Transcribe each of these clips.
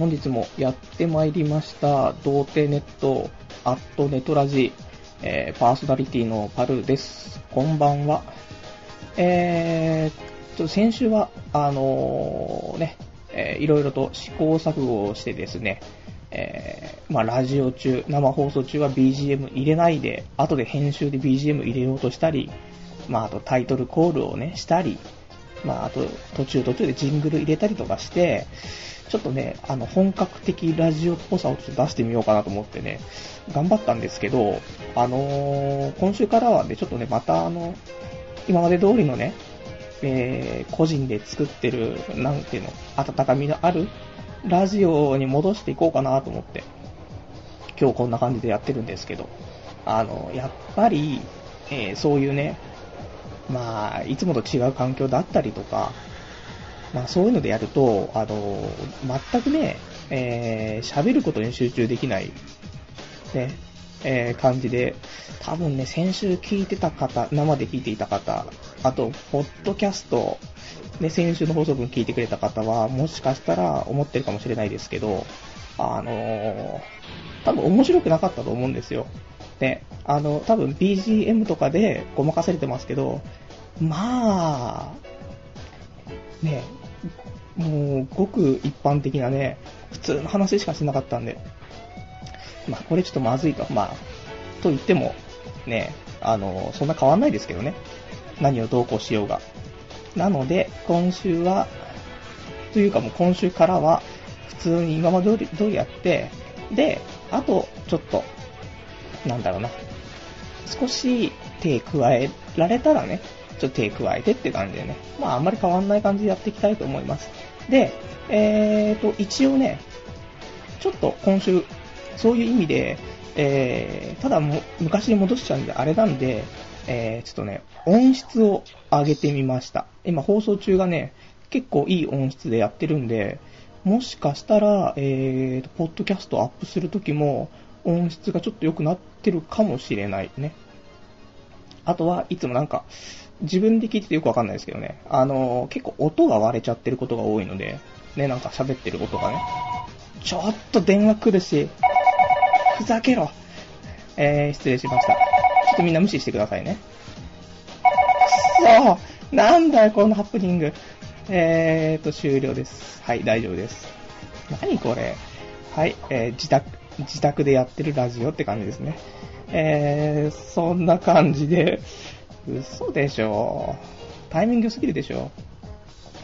本日もやってまいりました、童貞ネット、アットネトラジ、えー、パーソナリティのパルです。こんばんは。えー、ちょっと先週は、あのーね、えーいろいろと試行錯誤をしてですね、えーまあ、ラジオ中、生放送中は BGM 入れないで、後で編集で BGM 入れようとしたり、まあ、あとタイトルコールをね、したり、まあ、あと途中途中でジングル入れたりとかして、ちょっとね、あの、本格的ラジオっぽさをちょっと出してみようかなと思ってね、頑張ったんですけど、あのー今週からはね、ちょっとね、またあの、今まで通りのね、えー個人で作ってる、なんていうの、温かみのあるラジオに戻していこうかなと思って、今日こんな感じでやってるんですけど、あの、やっぱり、えーそういうね、まあ、いつもと違う環境だったりとか、まあそういうのでやると、あの、全くね、えー喋ることに集中できない、ね、えー感じで、多分ね、先週聞いてた方、生で聞いていた方、あと、ポッドキャスト、ね、先週の放送分聞いてくれた方は、もしかしたら思ってるかもしれないですけど、あのー多分面白くなかったと思うんですよ。で、あの、多分 BGM とかでごまかされてますけど、まあ、ね、もう、ごく一般的なね、普通の話しかしなかったんで、まあ、これちょっとまずいと。まあ、と言っても、ね、あの、そんな変わんないですけどね。何をどうこうしようが。なので、今週は、というかもう今週からは、普通に今まで通り通りやって、で、あと、ちょっと、なんだろうな、少し手加えられたらね、ちょっと手加えてって感じでね、まああんまり変わんない感じでやっていきたいと思います。で、えーと、一応ね、ちょっと今週、そういう意味で、えー、ただも昔に戻しちゃうんであれなんで、えー、ちょっとね、音質を上げてみました。今放送中がね、結構いい音質でやってるんで、もしかしたら、えーと、ポッドキャストアップするときも、音質がちょっと良くなってるかもしれないね。あとはいつもなんか、自分で聞いててよくわかんないですけどね、あの結構音が割れちゃってることが多いので、ね、なんか喋ってる音がね、ちょっと電話来るし、ふざけろ。えー、失礼しました。ちょっとみんな無視してくださいね。くそーなんだよ、このハプニング。えーと、終了です。はい、大丈夫です。何これ。はい、えー自宅、自宅でやってるラジオって感じですね。えー、そんな感じで、嘘でしょ。タイミング良すぎるでしょ。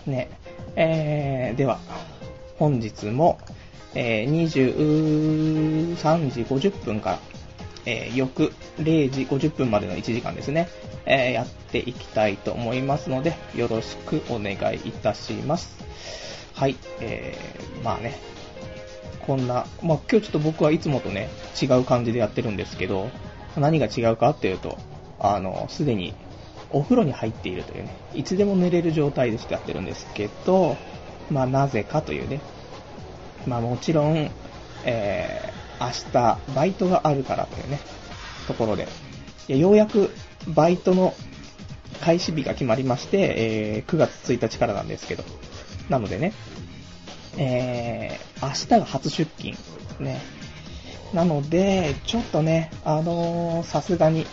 ね。えー、では、本日も、えー、23時50分から、えー翌0時50分までの1時間ですね、えーやっていきたいと思いますので、よろしくお願いいたします。はい、えー、まあね、こんな、まあ今日ちょっと僕はいつもとね、違う感じでやってるんですけど、何が違うかっていうと、あの、すでにお風呂に入っているというね、いつでも寝れる状態でしてやってるんですけど、まあなぜかというね、まあもちろん、えー、明日バイトがあるからというね、ところで、いやようやくバイトの開始日が決まりまして、えー9月1日からなんですけど、なのでね、えー、明日が初出勤。ね。なので、ちょっとね、あのーさすがに、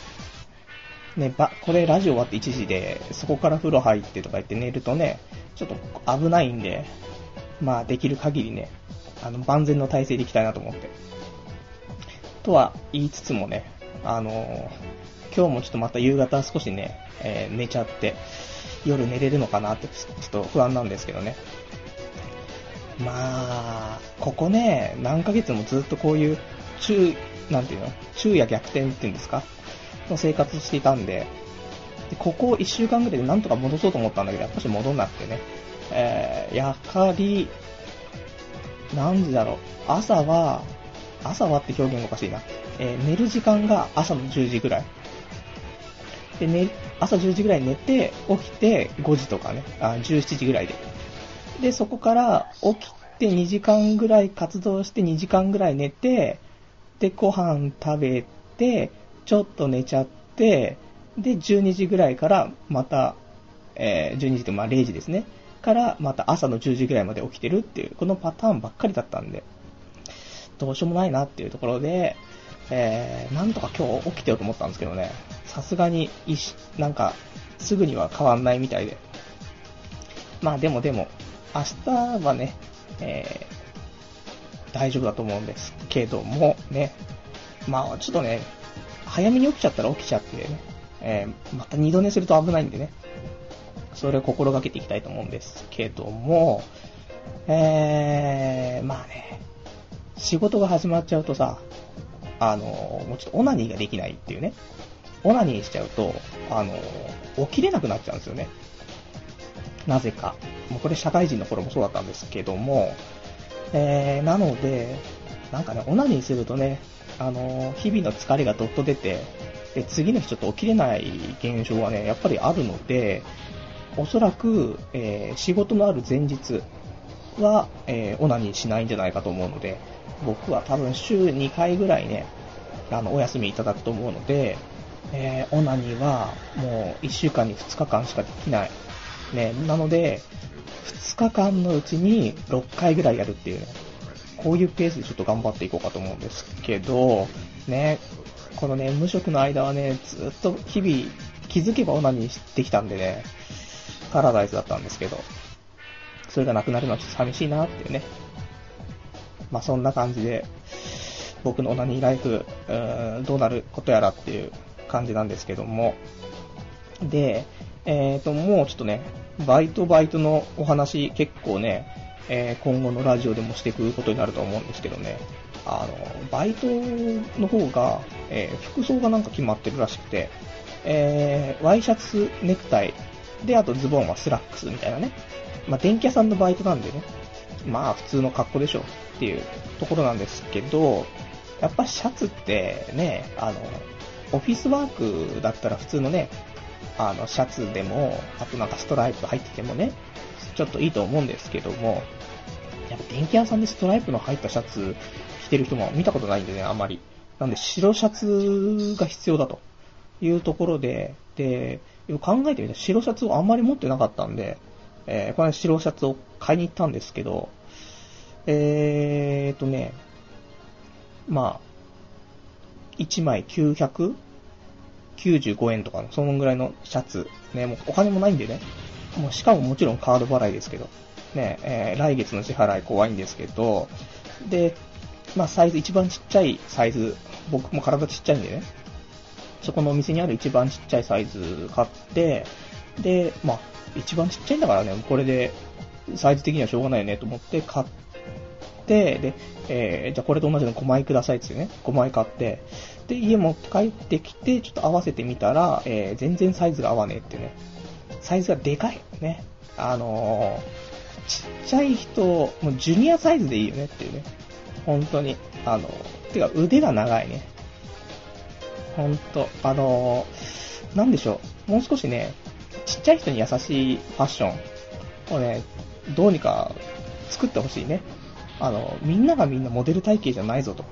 ね、ば、これラジオ終わって1時で、そこから風呂入ってとか言って寝るとね、ちょっと危ないんで、まあできる限りね、あの、万全の体制でいきたいなと思って。とは言いつつもね、あのー今日もちょっとまた夕方少しね、えー寝ちゃって、夜寝れるのかなって、ちょっと不安なんですけどね。まあ、ここね、何ヶ月もずっとこういう、中、なんていうの昼夜逆転っていうんですか？の生活していたんで、でここ1週間ぐらいでなんとか戻そうと思ったんだけど、やっぱし戻んなくてね。えー、やはり、なんでだろう。朝は、朝はって表現がおかしいな。えー寝る時間が朝の10時ぐらい。で、ね、朝10時ぐらい寝て、起きて5時とかね、あ17時ぐらいで。で、そこから起きて2時間ぐらい活動して2時間ぐらい寝て、で、ご飯食べて、ちょっと寝ちゃって、で、12時ぐらいからまた、えー12時とまあ0時ですね。からまた朝の10時ぐらいまで起きてるっていう、このパターンばっかりだったんで、どうしようもないなっていうところで、えー、なんとか今日起きてようと思ったんですけどね、さすがに、なんか、すぐには変わんないみたいで。まあでもでも、明日はね、えー、大丈夫だと思うんですけども、ね、まあちょっとね、早めに起きちゃったら起きちゃってね、えー、また二度寝すると危ないんでね、それを心がけていきたいと思うんですけども、えー、まあね、仕事が始まっちゃうとさ、あの、もうちょっとオナニーができないっていうね、オナニーしちゃうと、あの、起きれなくなっちゃうんですよね。なぜか。もうこれ社会人の頃もそうだったんですけども、えー、なので、なんかね、オナニーするとね、あの、日々の疲れがどっと出て、で、次の日ちょっと起きれない現象はね、やっぱりあるので、おそらく、えー、仕事のある前日は、え、オナニーしないんじゃないかと思うので、僕は多分週2回ぐらいね、あの、お休みいただくと思うので、えー、オナニーはもう1週間に2日間しかできない。ね、なので、2日間のうちに6回ぐらいやるっていうね、こういうペースでちょっと頑張っていこうかと思うんですけど、ね、このね、無職の間はね、ずっと日々気づけばオナニーしてきたんでね、パラダイスだったんですけど、それがなくなるのはちょっと寂しいなっていうね。まあそんな感じで、僕のオナニーライフ、うーんどうなることやらっていう感じなんですけども。で、えっ、ー、と、もうちょっとね、バイトバイトのお話結構ね、えー、今後のラジオでもしていくことになると思うんですけどね、あの、バイトの方が、えー、服装がなんか決まってるらしくて、えー、ワイシャツ、ネクタイ、で、あとズボンはスラックスみたいなね。まあ、電気屋さんのバイトなんでね、まあ、普通の格好でしょっていうところなんですけど、やっぱシャツってね、あの、オフィスワークだったら普通のね、あの、シャツでも、あとなんかストライプ入っててもね、ちょっといいと思うんですけども、やっぱ電気屋さんでストライプの入ったシャツ着てる人も見たことないんでね、あんまり。なんで白シャツが必要だというところで、で、考えてみたら白シャツをあんまり持ってなかったんで、えー、この白シャツを買いに行ったんですけど、えーとね、まあ、1枚900 95円とかの、そのぐらいのシャツ、ね、もうお金もないんでね、もうしかももちろんカード払いですけど、ね、えー、来月の支払い怖いんですけど、で、まあサイズ、一番ちっちゃいサイズ、僕も体ちっちゃいんでね、そこのお店にある一番ちっちゃいサイズ買って、で、まあ、一番ちっちゃいんだからね、これで、サイズ的にはしょうがないよねと思って買って、で、えー、じゃあこれと同じの5枚くださいってね、5枚買って、で、家持って帰ってきて、ちょっと合わせてみたら、えー、全然サイズが合わねえってね。サイズがでかい。ね。あのー、ちっちゃい人、もうジュニアサイズでいいよねっていうね。本当に。あのー、てか腕が長いね。ほんと、あのー、なんでしょう。もう少しね、ちっちゃい人に優しいファッションをね、どうにか作ってほしいね。あの、みんながみんなモデル体型じゃないぞと。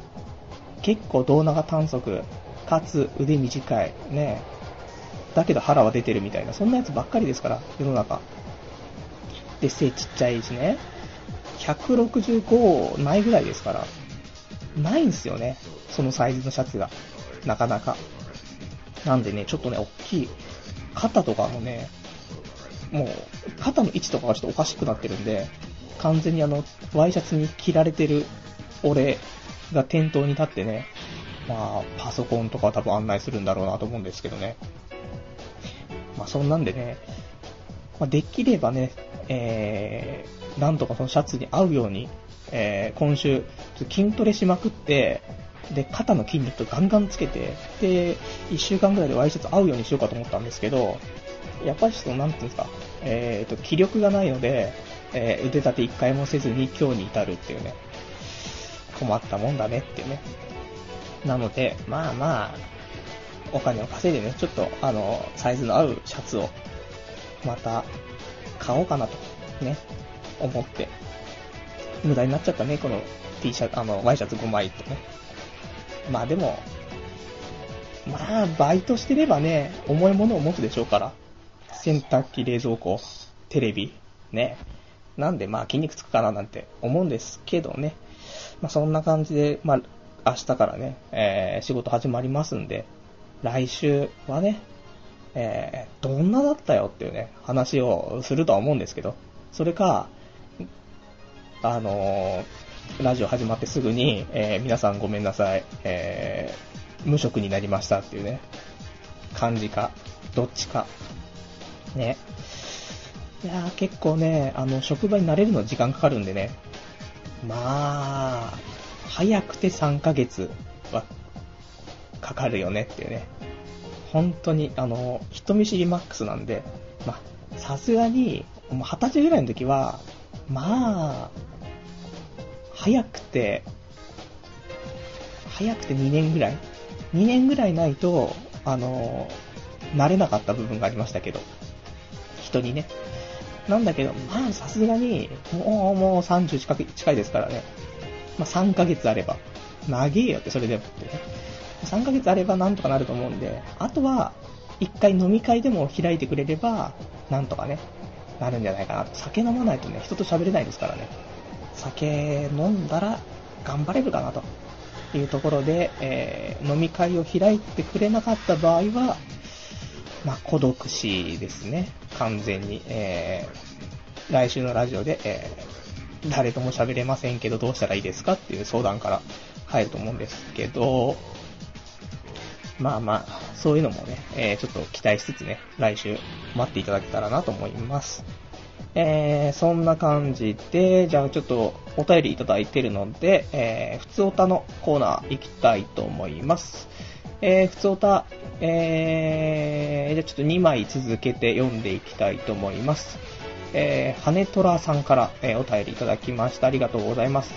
結構胴長短足、かつ腕短い、ね。だけど腹は出てるみたいな、そんなやつばっかりですから、世の中。で、背ちっちゃいしね。165ないぐらいですから。ないんですよね。そのサイズのシャツが。なかなか。なんでね、ちょっとね、大きい。肩とかもね、もう、肩の位置とかがちょっとおかしくなってるんで、完全にあの、ワイシャツに着られてる俺が店頭に立ってね、まあ、パソコンとか多分案内するんだろうなと思うんですけどね。まあ、そんなんでね、まあ、できればね、えー、なんとかそのシャツに合うように、えー、今週、筋トレしまくって、で、肩の筋肉とガンガンつけて、で、1週間ぐらいでワイシャツ合うようにしようかと思ったんですけど、やっぱりちょっと、なんていうんですか、えーと、気力がないので、えー、腕立て1回もせずに今日に至るっていうね、困ったもんだねっていうね。なので、まあまあ、お金を稼いでね、ちょっと、あの、サイズの合うシャツを、また、買おうかなと、ね、思って。無駄になっちゃったね、この T シャツ、あの、ワイシャツ5枚ってね。まあでも、まあ、バイトしてればね、重いものを持つでしょうから。洗濯機、冷蔵庫、テレビ、ね。なんでまあ筋肉つくかななんて思うんですけどね。まあそんな感じで、まあ明日からね、えー、仕事始まりますんで、来週はね、えー、どんなだったよっていうね、話をするとは思うんですけど、それか、あのー、ラジオ始まってすぐに、えー、皆さんごめんなさい、えー、無職になりましたっていうね、感じか、どっちか。ね。いやー結構ね、あの、職場に慣れるの時間かかるんでね、まあ、早くて3ヶ月はかかるよねっていうね。本当に、あの、人見知りマックスなんで、まあ、さすがに、もう20歳ぐらいの時は、まあ、早くて、早くて2年ぐらい ?2 年ぐらいないと、あの、慣れなかった部分がありましたけど、人にね。なんだけど、まあさすがに、もう、もう30近く近いですからね。まあ3ヶ月あれば、長えよってそれでもってね。3ヶ月あればなんとかなると思うんで、あとは、一回飲み会でも開いてくれれば、なんとかね、なるんじゃないかな。酒飲まないとね、人と喋れないですからね。酒飲んだら頑張れるかなというところで、えー、飲み会を開いてくれなかった場合は、まあ、孤独死ですね。完全に。えー、来週のラジオで、えー、誰とも喋れませんけどどうしたらいいですかっていう相談から入ると思うんですけど、まあまあ、そういうのもね、えー、ちょっと期待しつつね、来週待っていただけたらなと思います。えー、そんな感じで、じゃあちょっとお便りいただいてるので、えー、普通おたのコーナー行きたいと思います。えー、普通おた、えー、じゃあちょっと2枚続けて読んでいきたいと思います。えー、羽虎さんから、えー、お便りいただきました。ありがとうございます。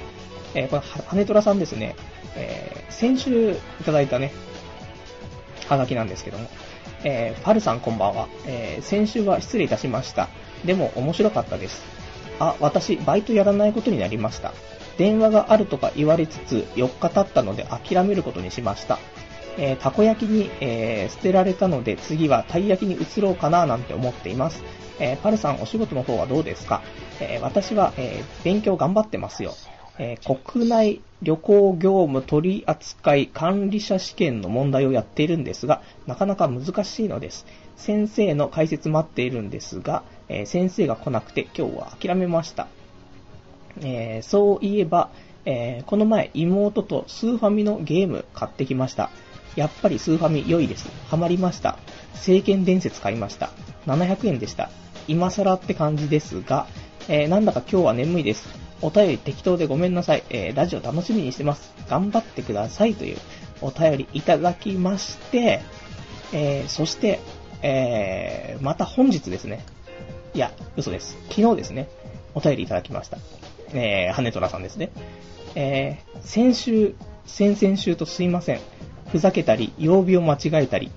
えー、これ、羽虎さんですね、えー、先週いただいたね、はがきなんですけども、えー、パルさんこんばんは、えー、先週は失礼いたしました。でも面白かったです。あ、私、バイトやらないことになりました。電話があるとか言われつつ、4日経ったので諦めることにしました。えー、たこ焼きに、えー、捨てられたので、次はたい焼きに移ろうかななんて思っています。えー、パルさん、お仕事の方はどうですか、え私は、え勉強頑張ってますよ。え国内旅行業務取扱管理者試験の問題をやっているんですが、なかなか難しいのです。先生の解説待っているんですが、え、先生が来なくて今日は諦めました。え、そういえば、え、この前妹とスーファミのゲーム買ってきました。やっぱりスーファミ良いです。ハマりました。聖剣伝説買いました。700円でした。今更って感じですが、えー、なんだか今日は眠いです。お便り適当でごめんなさい。えー、ラジオ楽しみにしてます。頑張ってくださいというお便りいただきまして、えー、そして、えー、また本日ですね。いや、嘘です。昨日ですね。お便りいただきました。えー、羽虎さんですね。えー、先週、先々週とすいません。ふざけたり、曜日を間違えたり、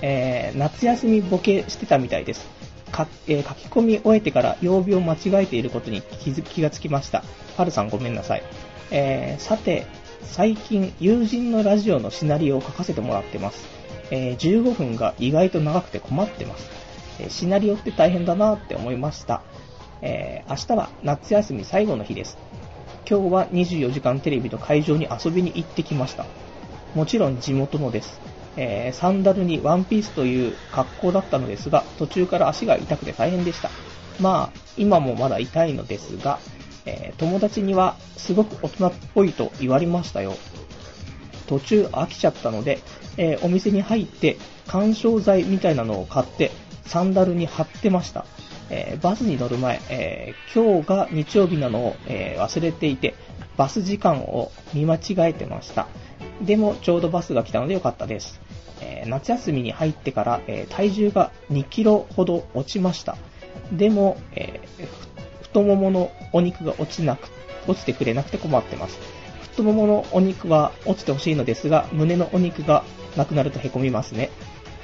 えー、夏休みボケしてたみたいです。か、えー、書き込み終えてから曜日を間違えていることに気づ気がつきました。パルさんごめんなさい。えー、さて、最近友人のラジオのシナリオを書かせてもらってます。えー、15分が意外と長くて困ってます。えシナリオって大変だなって思いました。え明日は夏休み最後の日です。今日は24時間テレビの会場に遊びに行ってきました。もちろん地元のです。えー、サンダルにワンピースという格好だったのですが、途中から足が痛くて大変でした。まあ、今もまだ痛いのですが、えー、友達にはすごく大人っぽいと言われましたよ。途中飽きちゃったので、えー、お店に入って干渉剤みたいなのを買ってサンダルに貼ってました。えバスに乗る前、え今日が日曜日なのを、え忘れていて、バス時間を見間違えてました。でもちょうどバスが来たのでよかったです。えー、夏休みに入ってから、えー、体重が2キロほど落ちました。でも、えー、太もものお肉が落ちなく、落ちてくれなくて困ってます。太もものお肉は落ちてほしいのですが、胸のお肉がなくなると凹みますね。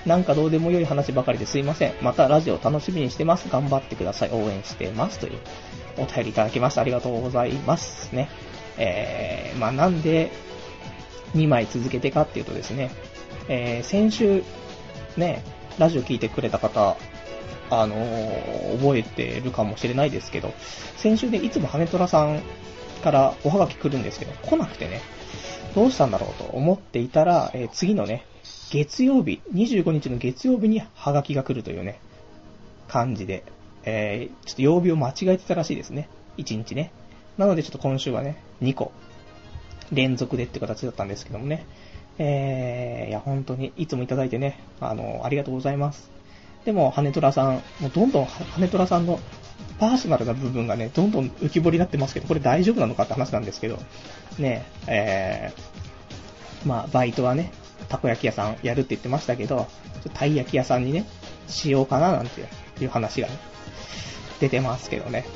なんかどうでもよい話ばかりですいません。またラジオ楽しみにしてます。頑張ってください。応援してます。というお便りいただきました。ありがとうございますね。えー、まあなんで、2枚続けてかっていうとですね、えー、先週、ね、ラジオ聞いてくれた方あのー、覚えてるかもしれないですけど、先週でいつも羽虎さんからおはがき来るんですけど、来なくてね、どうしたんだろうと思っていたら、えー、次のね、月曜日、25日の月曜日にハガキが来るというね、感じで、えー、ちょっと曜日を間違えてたらしいですね。1日ね。なのでちょっと今週はね、2個、連続でって形だったんですけどもね。えー、いや、本当に、いつもいただいてね、あの、ありがとうございます。でも、羽虎さん、もうどんどん羽虎さんのパーソナルな部分がね、どんどん浮き彫りになってますけど、これ大丈夫なのかって話なんですけど、ね、えー、まあ、バイトはね、たこ焼き屋さんやるって言ってましたけど、ちょたい焼き屋さんにね、しようかななんていう話がね、出てますけどね。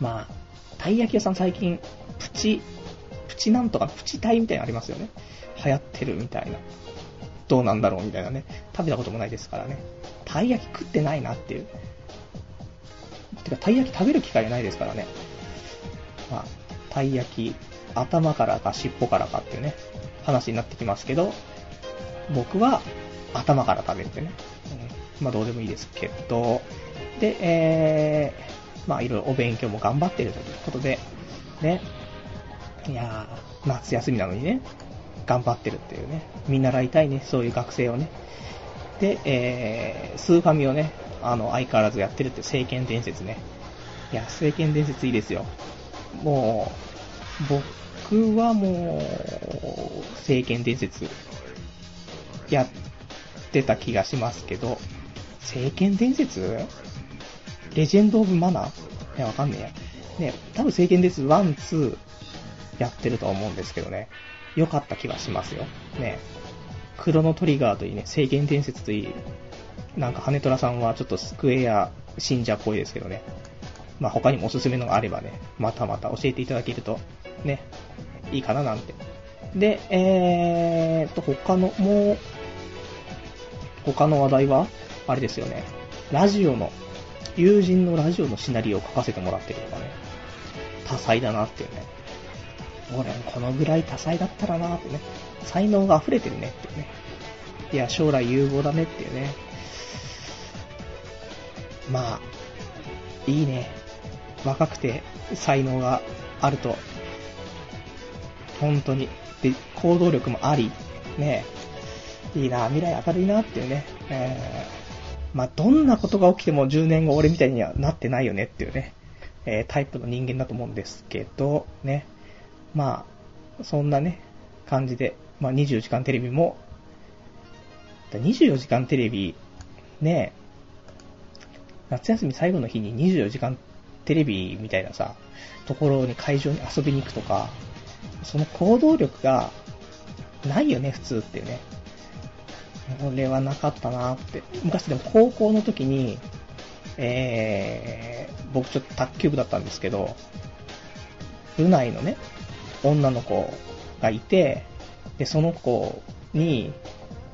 まあ、たい焼き屋さん最近、プチ、チなんとか、プチタイみたいなのありますよね。流行ってるみたいな。どうなんだろうみたいなね。食べたこともないですからね。たい焼き食ってないなっていう。てか、たい焼き食べる機会ないですからね。まあ、たい焼き、頭からか尻尾からかっていうね、話になってきますけど、僕は頭から食べてね。うん、まあ、どうでもいいですけど、で、えー、まあ、いろいろお勉強も頑張ってるということで、ね。いやー、夏休みなのにね、頑張ってるっていうね。見習いたいね、そういう学生をね。で、えー、スーファミをね、あの、相変わらずやってるって聖剣伝説ね。いや、聖剣伝説いいですよ。もう、僕はもう、聖剣伝説、やってた気がしますけど、聖剣伝説？レジェンド・オブ・マナー？いや、わかんねえや。ね、多分聖剣伝説1、2やってると思うんですけどね。良かった気がしますよ。ね。クロノトリガーといいね、聖剣伝説といい、なんか羽虎さんはちょっとスクエア信者っぽいですけどね。まあ他にもおすすめのがあればね、またまた教えていただけると、ね、いいかななんて。で、えーと、他の、もう、他の話題は、あれですよね。ラジオの、友人のラジオのシナリオを書かせてもらってるとかね。多彩だなっていうね。俺、このぐらい多彩だったらなってね。才能が溢れてるねってね。いや、将来有望だねっていうね。まあ、いいね。若くて才能があると、本当に。で、行動力もあり、ね、いいな、未来明るいなっていうね。えー、まあ、どんなことが起きても10年後俺みたいにはなってないよねっていうね、えー、タイプの人間だと思うんですけど、ね。まあ、そんなね、感じで、まあ、24時間テレビも、24時間テレビ、ね、夏休み最後の日に24時間テレビみたいなさ、ところに会場に遊びに行くとか、その行動力がないよね、普通ってね。これはなかったなって。昔でも高校の時に、えー、僕ちょっと卓球部だったんですけど、部内のね、女の子がいて、で、その子に、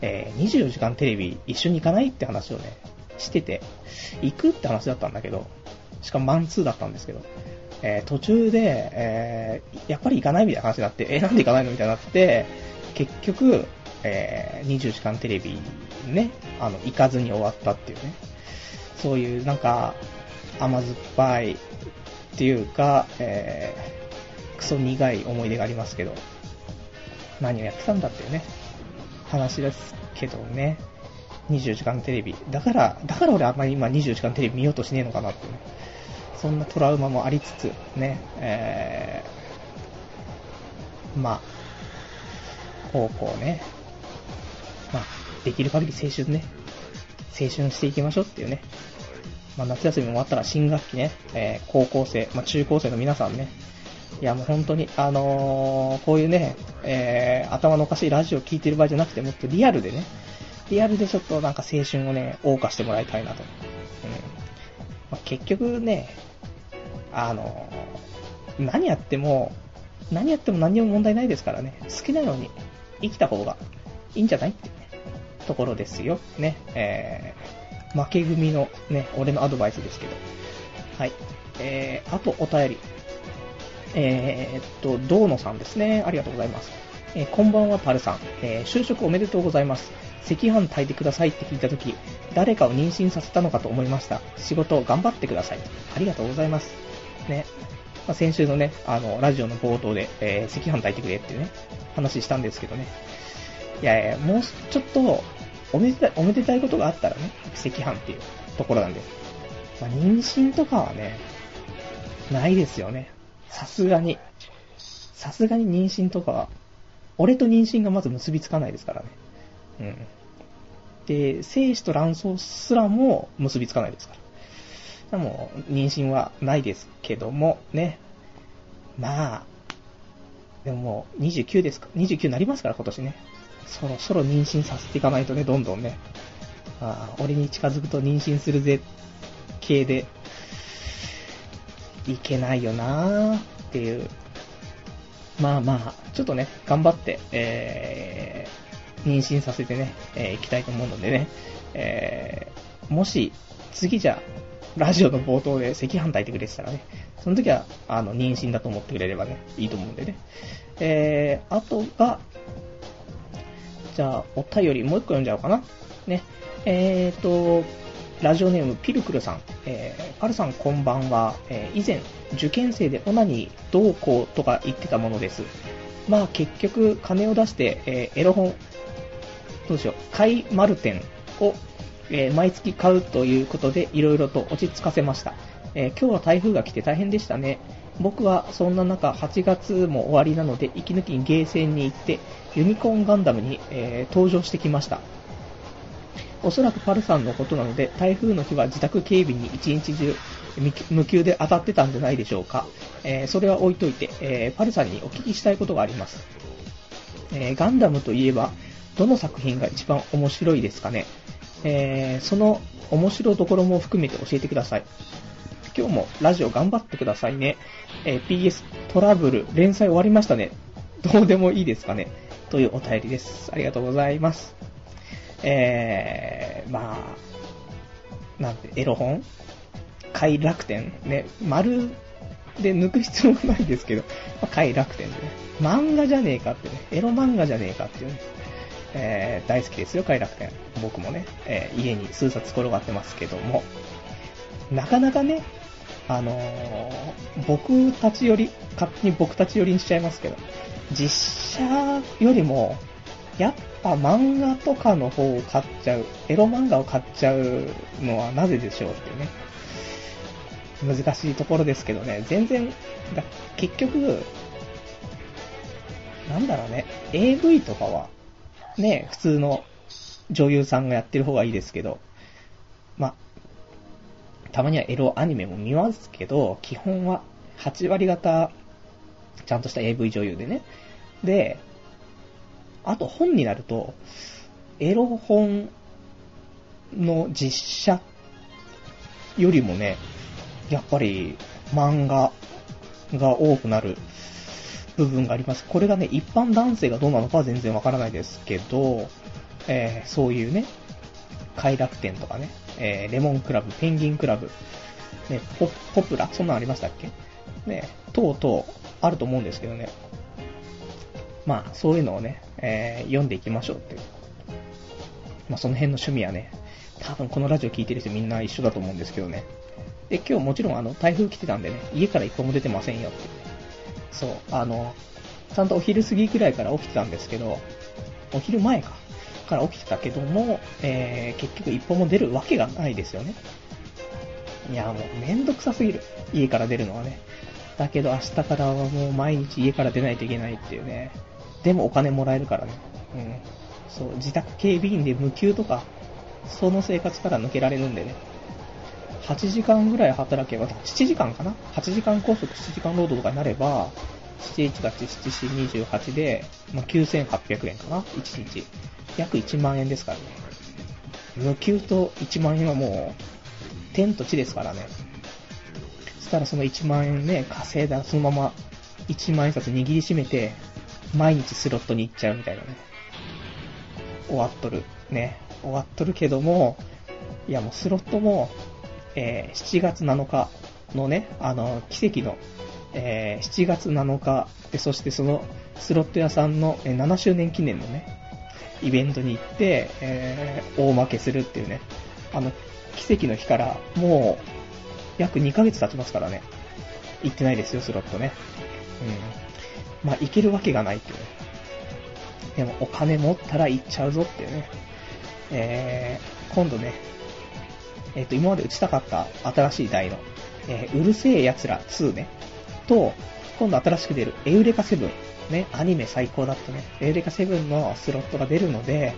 えー、24時間テレビ一緒に行かないって話をね、してて、行くって話だったんだけど、しかもマンツーだったんですけど、えー、途中で、えー、やっぱり行かないみたいな話になって、えー、なんで行かないのみたいになって、結局、えー、20時間テレビね、あの、行かずに終わったっていうね、そういうなんか、甘酸っぱいっていうか、えー、クソ苦い思い出がありますけど、何をやってたんだっていうね、話ですけどね、24時間テレビ。だから、だから俺あんまり今24時間テレビ見ようとしねえのかなってね。そんなトラウマもありつつ、ね、えー、まあ、高校ね、まあ、できる限り青春ね、青春していきましょうっていうね。まあ、夏休みも終わったら新学期ね、えー、高校生、まあ、中高生の皆さんね、いやもう本当に、あのー、こういうね、えー、頭のおかしいラジオ聞いてる場合じゃなくて、もっとリアルでね、リアルでちょっとなんか青春をね、謳歌してもらいたいなと。うん。まあ、結局ね、あのー、何やっても、何やっても何にも問題ないですからね、好きなように生きた方がいいんじゃないってね、ところですよ。ね、えー、負け組のね、俺のアドバイスですけど。はい。えー、あとお便り。えー、っと、道野さんですね。ありがとうございます。えー、こんばんは、パルさん。えー、就職おめでとうございます。赤飯炊いてくださいって聞いたとき、誰かを妊娠させたのかと思いました。仕事頑張ってください。ありがとうございます。ね。まあ、先週のね、あの、ラジオの冒頭で、えー、赤飯炊いてくれっていうね、話したんですけどね。いやいや、もうちょっと、おめでたい、おめでたいことがあったらね、赤飯っていうところなんで。まあ、妊娠とかはね、ないですよね。さすがに。さすがに妊娠とかは、俺と妊娠がまず結びつかないですからね。うん。で、精子と卵巣すらも結びつかないですから。でも、妊娠はないですけども、ね。まあ、でももう29ですか、29になりますから今年ね。そろそろ妊娠させていかないとね、どんどんね。ああ、俺に近づくと妊娠するぜ、系で、いけないよなーっていう。まあまあ、ちょっとね、頑張って、えー、妊娠させてね、えー、いきたいと思うのでね、えー、もし、次じゃラジオの冒頭で赤飯炊いてくれてたらね、その時は、あの、妊娠だと思ってくれればね、いいと思うんでね。えー、あとが、じゃあ、お便りもう一個読んじゃおうかな。ね。えーと、ラジオネームピルクルさん。えー、パルさんこんばんは。えー、以前、受験生でオナニーどうこうとか言ってたものです。まあ結局、金を出して、えー、エロ本、どうしよう、買い丸店を、えー、毎月買うということで、いろいろと落ち着かせました。え、今日は台風が来て大変でしたね。僕はそんな中、8月も終わりなので、息抜きにゲーセンに行って、ユニコーンガンダムに、えー、登場してきました。おそらくパルさんのことなので、台風の日は自宅警備に一日中無給で当たってたんじゃないでしょうか。えー、それは置いといて、えー、パルさんにお聞きしたいことがあります。えー、ガンダムといえば、どの作品が一番面白いですかね。えその面白どころも含めて教えてください。今日もラジオ頑張ってくださいね。え PS トラブル連載終わりましたね。どうでもいいですかね。というお便りです。ありがとうございます。えー、まあ、なんて、エロ本？快楽天？ね、丸で抜く必要もないですけど、まあ、快楽天でね、漫画じゃねえかってね、エロ漫画じゃねえかっていうね、えー、大好きですよ、快楽天。僕もね、えー、家に数冊転がってますけども、なかなかね、あのー、僕たちより、勝手に僕たちよりにしちゃいますけど、実写よりも、やっぱ漫画とかの方を買っちゃう、エロ漫画を買っちゃうのはなぜでしょうってね。難しいところですけどね、全然、だ結局、なんだろうね、AV とかは、ね、普通の女優さんがやってる方がいいですけど、またまにはエロアニメも見ますけど、基本は8割方、ちゃんとした AV 女優でね。で、あと本になると、エロ本の実写よりもね、やっぱり漫画が多くなる部分があります。これがね、一般男性がどうなのかは全然わからないですけど、えー、そういうね、快楽天とかね、えー、レモンクラブ、ペンギンクラブ、ね、ポポプラ、そんなんありましたっけ？ね、等々あると思うんですけどね。まあ、そういうのをね、えー、読んでいきましょうっていう。まあ、その辺の趣味はね、多分このラジオ聞いてる人みんな一緒だと思うんですけどね。で、今日もちろんあの、台風来てたんでね、家から一歩も出てませんよって。そう、あの、ちゃんとお昼過ぎくらいから起きてたんですけど、お昼前か。から起きてたけども、えー、結局一歩も出るわけがないですよね。いや、もうめんどくさすぎる。家から出るのはね。だけど明日からはもう毎日家から出ないといけないっていうね。でもお金もらえるからね。うん。そう、自宅警備員で無給とか、その生活から抜けられるんでね。8時間ぐらい働けば、7時間かな ?8 時間拘束7時間労働とかになれば、7、1月7、4、28で、まあ、9800円かな ?1 日。約1万円ですからね。無給と1万円はもう、天と地ですからね。そしたらその1万円ね、稼いだらそのまま1万円札握りしめて、毎日スロットに行っちゃうみたいなね。終わっとる。ね。終わっとるけども、いやもうスロットも、えー、7月7日のね、あの、奇跡の、えー、7月7日で、そしてそのスロット屋さんのえー7周年記念のね、イベントに行って、えー、大負けするっていうね、あの、奇跡の日からもう約2ヶ月経ちますからね。行ってないですよ、スロットね。うん。まあ、行けるわけがないっていうね。でも、お金持ったら行っちゃうぞっていうね。えー、今度ね、えっ、ー、と、今まで打ちたかった新しい台の、えー、うるせえ奴ら2ね、と、今度新しく出るエウレカ7、ね、アニメ最高だったね、エウレカ7のスロットが出るので、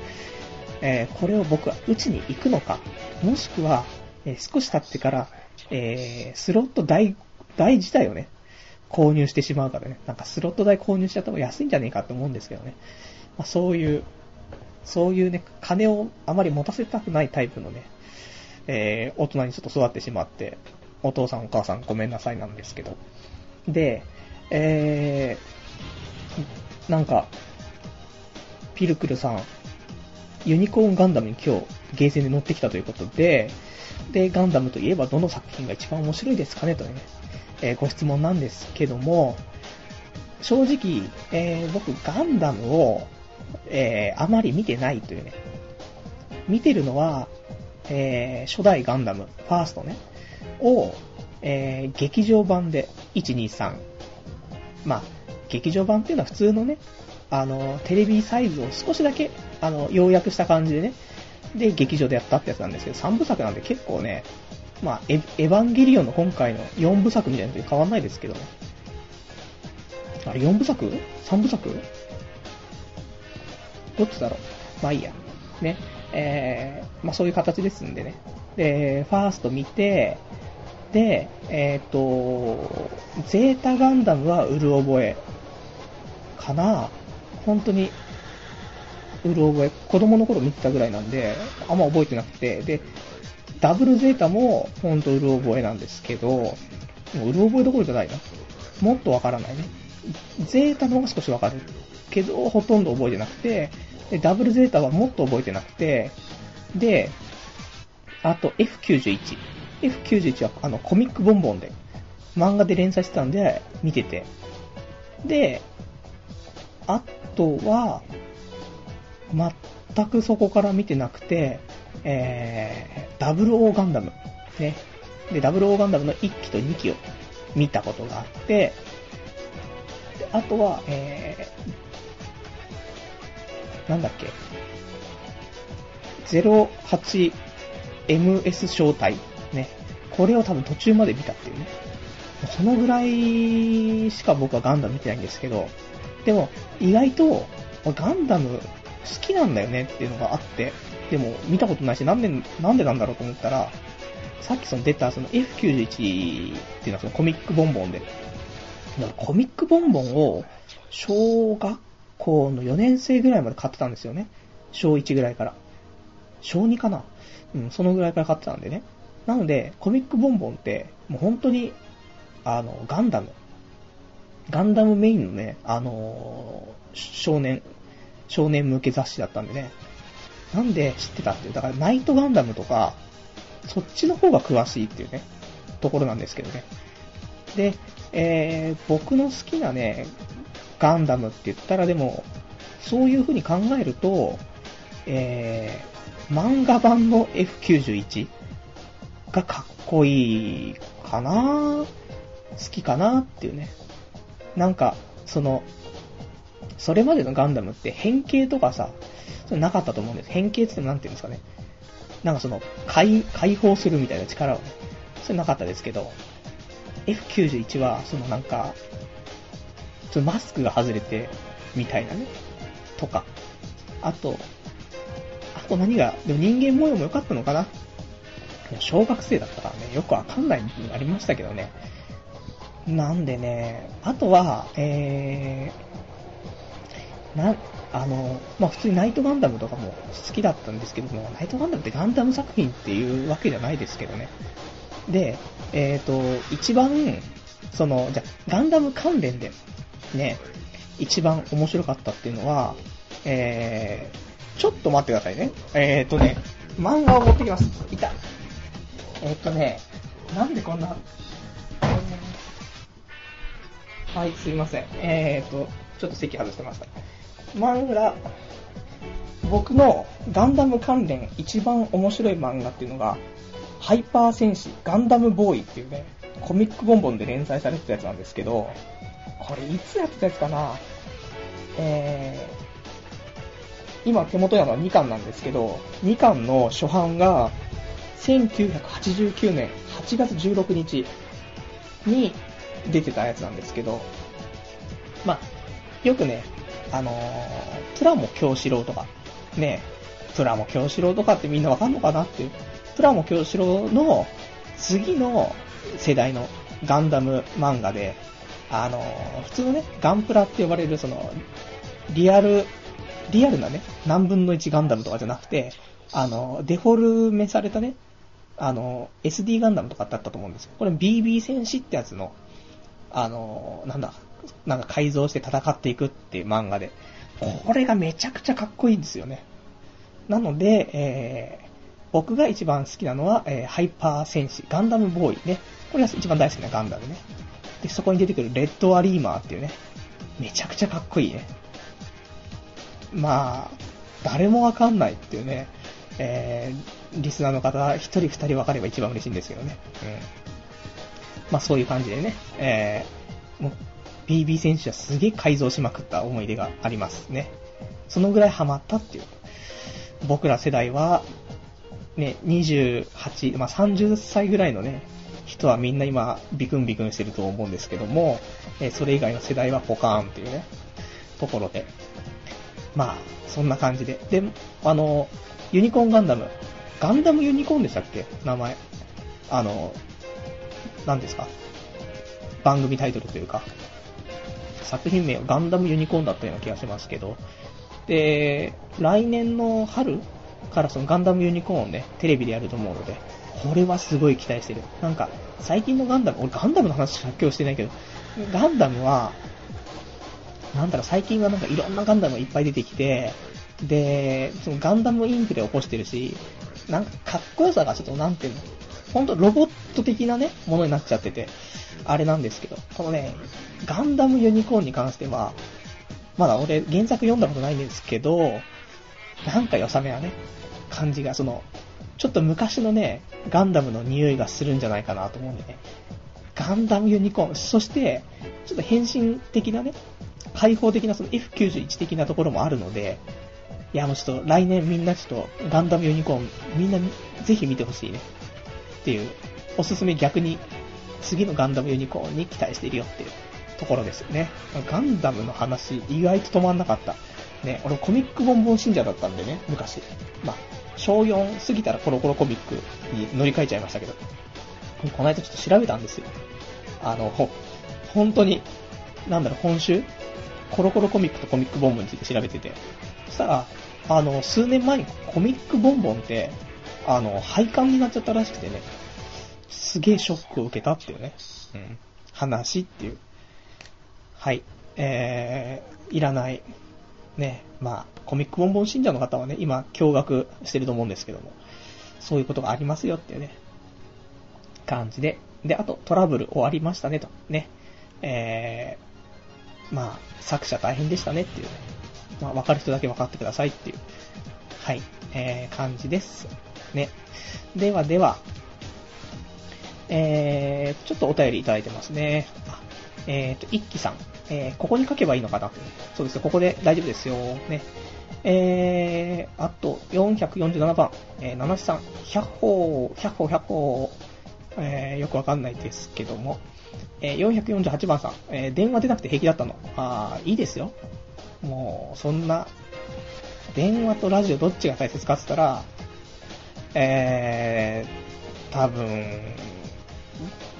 えー、これを僕は打ちに行くのか、もしくは、えー、少し経ってから、えー、スロット代、代自体をね、購入してしまうからね、なんかスロット代購入しちゃった方が安いんじゃねえかって思うんですけどね。まあ、そういう、そういうね、金をあまり持たせたくないタイプのね、えー、大人にちょっと育ってしまって、お父さんお母さんごめんなさいなんですけど。で、えー、なんか、ピルクルさん、ユニコーンガンダムに今日、ゲーセンで乗ってきたということで、で、ガンダムといえばどの作品が一番面白いですかねとね、えー、ご質問なんですけども、正直、えー、僕ガンダムを、えー、あまり見てないというね、見てるのは、えー、初代ガンダム、ファーストね、を、えー、劇場版で、1、2、3。まあ、劇場版っていうのは普通のね、あの、テレビサイズを少しだけ、あの、要約した感じでね、で、劇場でやったってやつなんですけど、3部作なんで結構ね、まあエ、エヴァンゲリオンの今回の4部作みたいなのと変わんないですけど。あれ、4部作 ?3 部作？どっちだろう？まあいいや。ね。えー、まあそういう形ですんでね。で、ファースト見て、で、えっ、ー、と、ゼータガンダムはうる覚えかな本当にうる覚え、子供の頃見てたぐらいなんで、あんま覚えてなくて、で、ダブルゼータもほんとうる覚えなんですけど、もううる覚えどころじゃないな。もっとわからないね。ゼータの方が少しわかる。けど、ほとんど覚えてなくて、で、ダブルゼータはもっと覚えてなくて、で、あと F91。F91 はあのコミックボンボンで、漫画で連載してたんで見てて。で、あとは、全くそこから見てなくて、えー、ダブルオーガンダム。ね。で、ダブルオーガンダムの1期と2期を見たことがあって、であとは、えー、なんだっけ。08MS 招待。ね。これを多分途中まで見たっていうね。そのぐらいしか僕はガンダム見てないんですけど、でも意外とガンダム好きなんだよねっていうのがあって、でも見たことないし、なんで、なんでなんだろうと思ったら、さっきその出たその F91 っていうのはそのコミックボンボンで、コミックボンボンを小学校の4年生ぐらいまで買ってたんですよね。小1ぐらいから。小2かなうん、そのぐらいから買ってたんでね。なので、コミックボンボンって、もう本当に、あの、ガンダム。ガンダムメインのね、あのー、少年少年向け雑誌だったんでね。なんで知ってたっていう。だからナイトガンダムとか、そっちの方が詳しいっていうね、ところなんですけどね。で、えー、僕の好きなね、ガンダムって言ったらでも、そういう風に考えると、えー、漫画版の F91 がかっこいいかな好きかなっていうね。なんか、その、それまでのガンダムって変形とかさ、それなかったと思うんです。変形って言ってもなんて言うんですかね。なんかその、解、解放するみたいな力をね、それなかったですけど、F91 は、そのなんか、マスクが外れて、みたいなね、とか。あと、あと何が、でも人間模様も良かったのかな小学生だったからね、よくわかんない部分ありましたけどね。なんでね、あとは、えーな、あの、まあ、普通にナイトガンダムとかも好きだったんですけども、ナイトガンダムってガンダム作品っていうわけじゃないですけどね。で、えっ、ー、と、一番、その、じゃガンダム関連で、ね、一番面白かったっていうのは、えー、ちょっと待ってくださいね。えっ、ー、とね、漫画を持ってきます。いた。えっ、ー、とね、なんでこんな、はい、すいません。えっ、ー、と、ちょっと席外してました。漫画、僕のガンダム関連一番面白い漫画っていうのが、ハイパー戦士ガンダムボーイっていうね、コミックボンボンで連載されてたやつなんですけど、これいつやってたやつかな？えー、今手元にあるのは2巻なんですけど、2巻の初版が、1989年8月16日に出てたやつなんですけど、まあ、よくね、あのー、プラモ京志郎とか、ね、プラモ京志郎とかってみんなわかんのかなっていう、プラモ京志郎の次の世代のガンダム漫画で、あのー、普通のね、ガンプラって呼ばれるその、リアル、リアルなね、何分の1ガンダムとかじゃなくて、あの、デフォルメされたね、あの、SD ガンダムとかだったと思うんですよ。これ BB 戦士ってやつの、あの、なんだ、なんか改造して戦っていくっていう漫画で、これがめちゃくちゃかっこいいんですよね。なので、えー、僕が一番好きなのは、えー、ハイパー戦士、ガンダムボーイね。これが一番大好きなガンダムね。で、そこに出てくるレッドアリーマーっていうね、めちゃくちゃかっこいいね。まあ、誰もわかんないっていうね、えー、リスナーの方、一人二人分かれば一番嬉しいんですけどね。うん。まあそういう感じでね、えー、BB 選手はすげえ改造しまくった思い出がありますね。そのぐらいハマったっていう。僕ら世代は、ね、28、まあ30歳ぐらいのね、人はみんな今、ビクンビクンしてると思うんですけども、え、それ以外の世代はポカーンっていうね、ところで。まあ、そんな感じで。で、あの、ユニコーンガンダム。ガンダムユニコーンでしたっけ？名前。あの、何ですか？番組タイトルというか。作品名はガンダムユニコーンだったような気がしますけど。で、来年の春からそのガンダムユニコーンをね、テレビでやると思うので、これはすごい期待してる。なんか、最近のガンダム、俺ガンダムの話しか今日してないけど、ガンダムは、なんだろう、最近はなんかいろんなガンダムがいっぱい出てきて、で、そのガンダムインフレ起こしてるし、なんかかっこよさがちょっとなんていうの、ほんとロボット的なね、ものになっちゃってて、あれなんですけど、このね、ガンダムユニコーンに関しては、まだ俺原作読んだことないんですけど、なんか良さめなね、感じが、その、ちょっと昔のね、ガンダムの匂いがするんじゃないかなと思うんでね。ガンダムユニコーン、そして、ちょっと変身的なね、開放的なその F91 的なところもあるので、いやもうちょっと来年みんなちょっとガンダムユニコーンみんなぜひ見てほしいね。っていう、おすすめ逆に次のガンダムユニコーンに期待しているよっていうところですよね。ガンダムの話意外と止まんなかった。ね、俺コミックボンボン信者だったんでね、昔。まあ、小4過ぎたらコロコロコミックに乗り換えちゃいましたけど。この間ちょっと調べたんですよ。あの、本当に、なんだろう、今週コロコロコミックとコミックボンボンについて調べてて。そしたら、あの、数年前にコミックボンボンって、あの、廃刊になっちゃったらしくてね、すげえショックを受けたっていうね、うん、話っていう。はい。えー、いらない。ね、まあ、コミックボンボン信者の方はね、今、驚愕してると思うんですけども、そういうことがありますよっていうね、感じで。で、あと、トラブル終わりましたねと。ね。えー、まあ、作者大変でしたねっていうね。まあ、わかる人だけ分かってくださいっていう、はい、えー、感じです。ね。ではでは、えー、ちょっとお便りいただいてますね。えっ、ー、と、一輝さん。えー、ここに書けばいいのかな？そうですここで大丈夫ですよ。ね。えー、あと、447番、えー、七七さん、100歩、100歩、100歩、えー、よくわかんないですけども、えー、448番さん、えー、電話出なくて平気だったの。あー、いいですよ。もう、そんな、電話とラジオどっちが大切かって言ったら、えー、多分、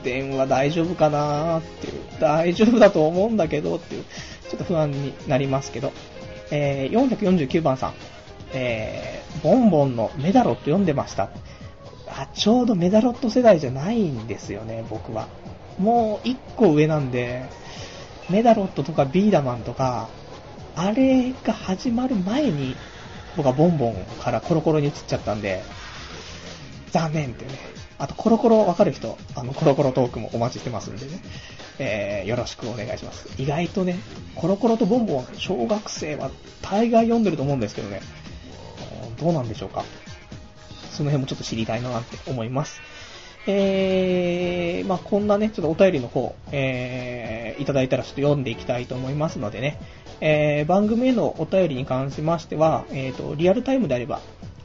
電話大丈夫かなーっていう、大丈夫だと思うんだけどっていう、ちょっと不安になりますけど、えー、449番さん、えー、ボンボンのメダロット読んでました。あ、ちょうどメダロット世代じゃないんですよね、僕は。もう一個上なんで、メダロットとかビーダマンとか、あれが始まる前に、僕はボンボンからコロコロに移っちゃったんで、残念ってね。あと、コロコロわかる人、あの、コロコロトークもお待ちしてますんでね。えー、よろしくお願いします。意外とね、コロコロとボンボン、小学生は大概読んでると思うんですけどね、どうなんでしょうか。その辺もちょっと知りたいなって思います。えー、まあこんなね、ちょっとお便りの方、えー、いただいたらちょっと読んでいきたいと思いますのでね、えー、番組へのお便りに関しましては、えっ、ー、と、リアルタイムであれば、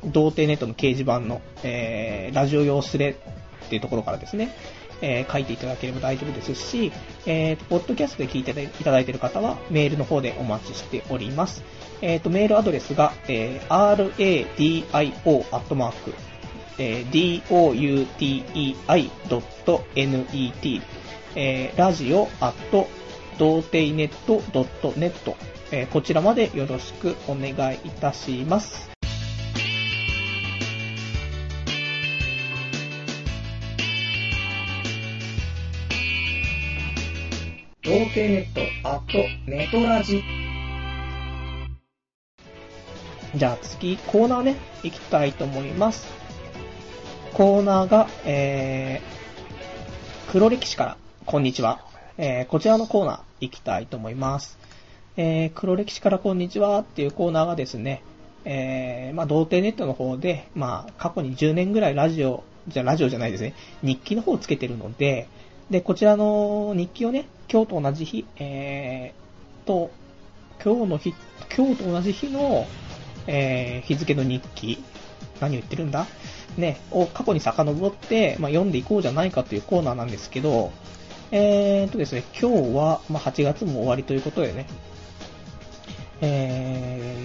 童貞ネットの掲示板の、えー、ラジオ用スレっていうところからですね、えー、書いていただければ大丈夫ですし、えー、ポッドキャストで聞いていただいている方は、メールの方でお待ちしております。えっ、ー、と、メールアドレスが、えー、radio アットマーク、えー、doutei.net、えー、ラジオアット、童貞ネット .net、えー、こちらまでよろしくお願いいたします。童貞ネットアットネトラジ。じゃあ次、コーナーね、行きたいと思います。コーナーが、えー、黒歴史から、こんにちは。えー、こちらのコーナー行きたいと思います。えー、黒歴史からこんにちはっていうコーナーがですね、えー、まあ、童貞ネットの方で、まあ、過去に10年ぐらいラジオ、じゃ、ラジオじゃないですね、日記の方をつけてるので、で、こちらの日記をね、今日と同じ日、えー、と、今日の日、今日と同じ日の、えー、日付の日記、何言ってるんだ？ね、を過去に遡って、まあ、読んでいこうじゃないかというコーナーなんですけど、えーとですね、今日は、まあ、8月も終わりということでね、え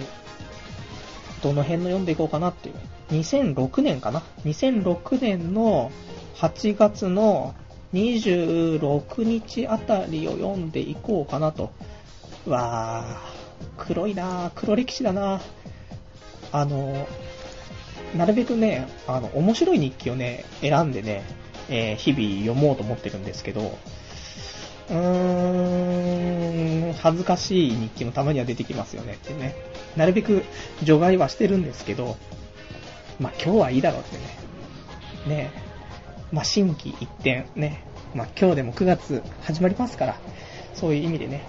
ー、どの辺の読んでいこうかなっていう。2006年かな ?2006 年の8月の26日あたりを読んでいこうかなと。わー、黒いなー黒歴史だなあの、なるべくね、あの、面白い日記をね、選んでね、えー、日々読もうと思ってるんですけど、うーん、恥ずかしい日記もたまには出てきますよねってね。なるべく除外はしてるんですけど、まあ今日はいいだろうってね。ねまあ、新規一点ね、まあ、今日でも9月始まりますから、そういう意味でね、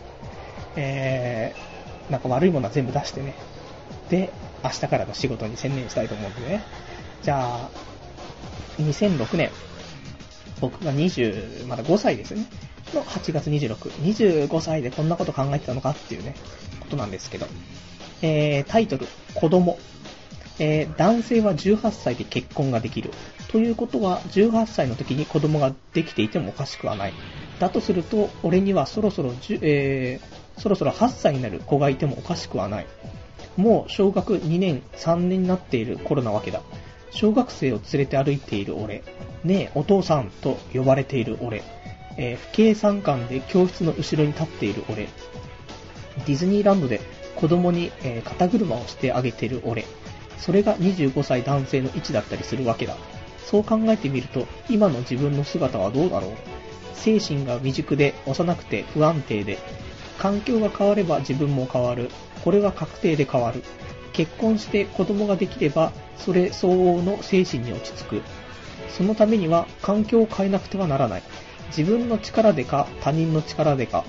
えー、なんか悪いものは全部出してね、で、明日からの仕事に専念したいと思うんでね。じゃあ、2006年、僕が20、まだ5歳ですね。の8月26、25歳でこんなこと考えてたのかっていうね、ことなんですけど。えー、タイトル、子供。えー、男性は18歳で結婚ができる。ということは、18歳の時に子供ができていてもおかしくはない。だとすると、俺にはそろそろ、えー、そろそろ8歳になる子がいてもおかしくはない。もう小学2年、3年になっている頃なわけだ。小学生を連れて歩いている俺。ねえ、お父さんと呼ばれている俺。えー、不敬参観で教室の後ろに立っている俺。ディズニーランドで子供に、えー、肩車をしてあげてる俺。それが25歳男性の位置だったりするわけだ。そう考えてみると、今の自分の姿はどうだろう？精神が未熟で幼くて不安定で、環境が変われば自分も変わる。これは確定で変わる。結婚して子供ができれば、それ相応の精神に落ち着く。そのためには環境を変えなくてはならない。自分の力でか他人の力でか、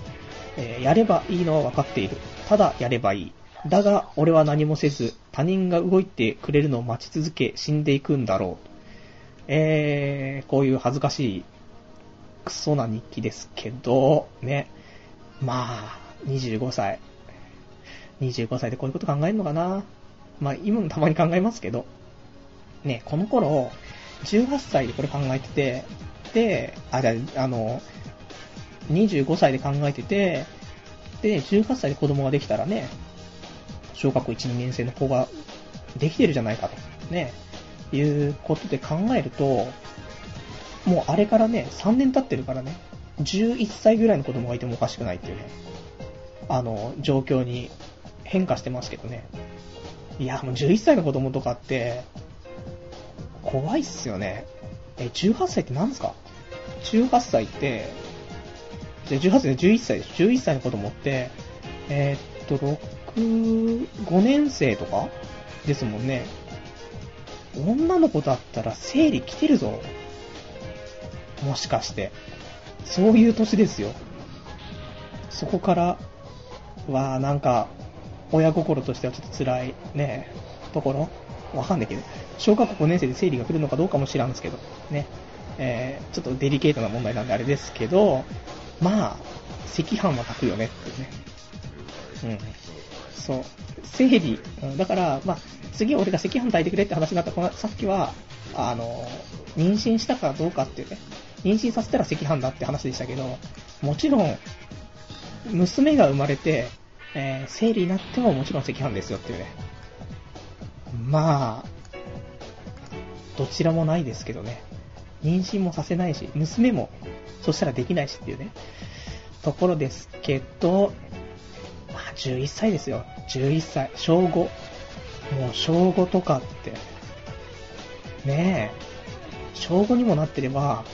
えー、やればいいのは分かっている。ただやればいい。だが、俺は何もせず、他人が動いてくれるのを待ち続け、死んでいくんだろう。えー、こういう恥ずかしい、クソな日記ですけど、ね。まあ、25歳。25歳でこういうこと考えるのかなまあ、今もたまに考えますけど。ね、この頃、18歳でこれ考えてて、で、あ、じゃあ、あの、25歳で考えてて、で、18歳で子供ができたらね、小学校1、2年生の子ができてるじゃないかと、ね、いうことで考えると、もうあれからね、3年経ってるからね、11歳ぐらいの子供がいてもおかしくないっていうね、あの、状況に変化してますけどね。いや、もう11歳の子供とかって、怖いっすよね。え、18歳って何すか ?18 歳って、じゃ18歳で11歳です。11歳の子供って、えー、っと、6、5年生とかですもんね。女の子だったら生理来てるぞ。もしかして。そういう年ですよ。そこからは、なんか、親心としてはちょっと辛いね、ところ？わかんないけど、小学校5年生で生理が来るのかどうかも知らんすけど、ね。えー、ちょっとデリケートな問題なんであれですけど、まあ、赤飯は炊くよねってね。うん。そう。生理、だから、まあ、次俺が赤飯炊いてくれって話になったこのさっきは、あの、妊娠したかどうかっていうね、妊娠させたら赤飯だって話でしたけど、もちろん、娘が生まれて、えー、生理になってももちろん赤飯ですよっていうね。まあ、どちらもないですけどね。妊娠もさせないし、娘も、そしたらできないしっていうね、ところですけど、まあ、11歳ですよ。11歳。小5。もう小5とかって、ねえ、小5にもなってれば、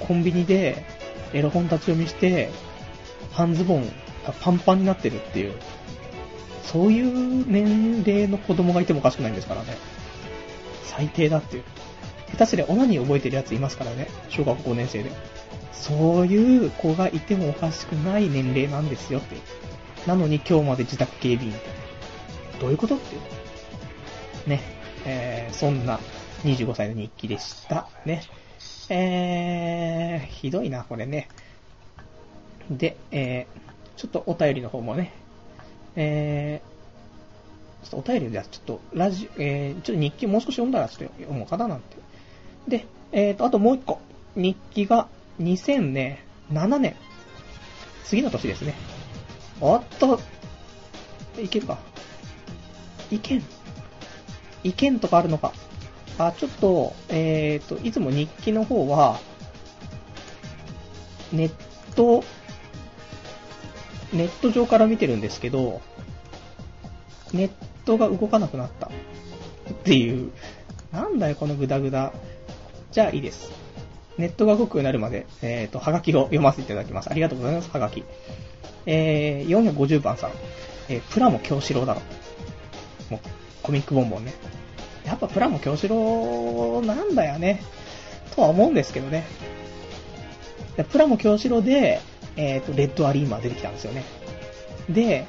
コンビニでエロ本立ち読みして、半ズボンがパンパンになってるっていう、そういう年齢の子供がいてもおかしくないんですからね。最低だっていう。下手すりゃオナニー覚えてるやついますからね。小学5年生で。そういう子がいてもおかしくない年齢なんですよっていう。なのに今日まで自宅警備員。どういうことっていう。ね。えー、そんな25歳の日記でした。ね。えー、ひどいな、これね。で、えー、ちょっとお便りの方もね、えー、ちょっとお便りではちょっとラジ、えー、ちょっと日記もう少し読んだらちょっと読もうかななんて。で、えーと、あともう一個。日記が2007年。次の年ですね。おっと、いけるか。いけん。いけんとかあるのか？あ、ちょっと、えっ、ー、と、いつも日記の方は、ネット、ネット上から見てるんですけど、ネットが動かなくなった。っていう、なんだよこのグダグダ。じゃあいいです。ネットが動くようになるまで、えっ、ー、と、はがきを読ませていただきます。ありがとうございます、はがき。えー、450番さん。えー、プラモ京志郎だろ。もう、コミックボンボンね。やっぱプラモ京志郎なんだよね。とは思うんですけどね。プラモ京志郎で、えっ、ー、と、レッドアリーマー出てきたんですよね。で、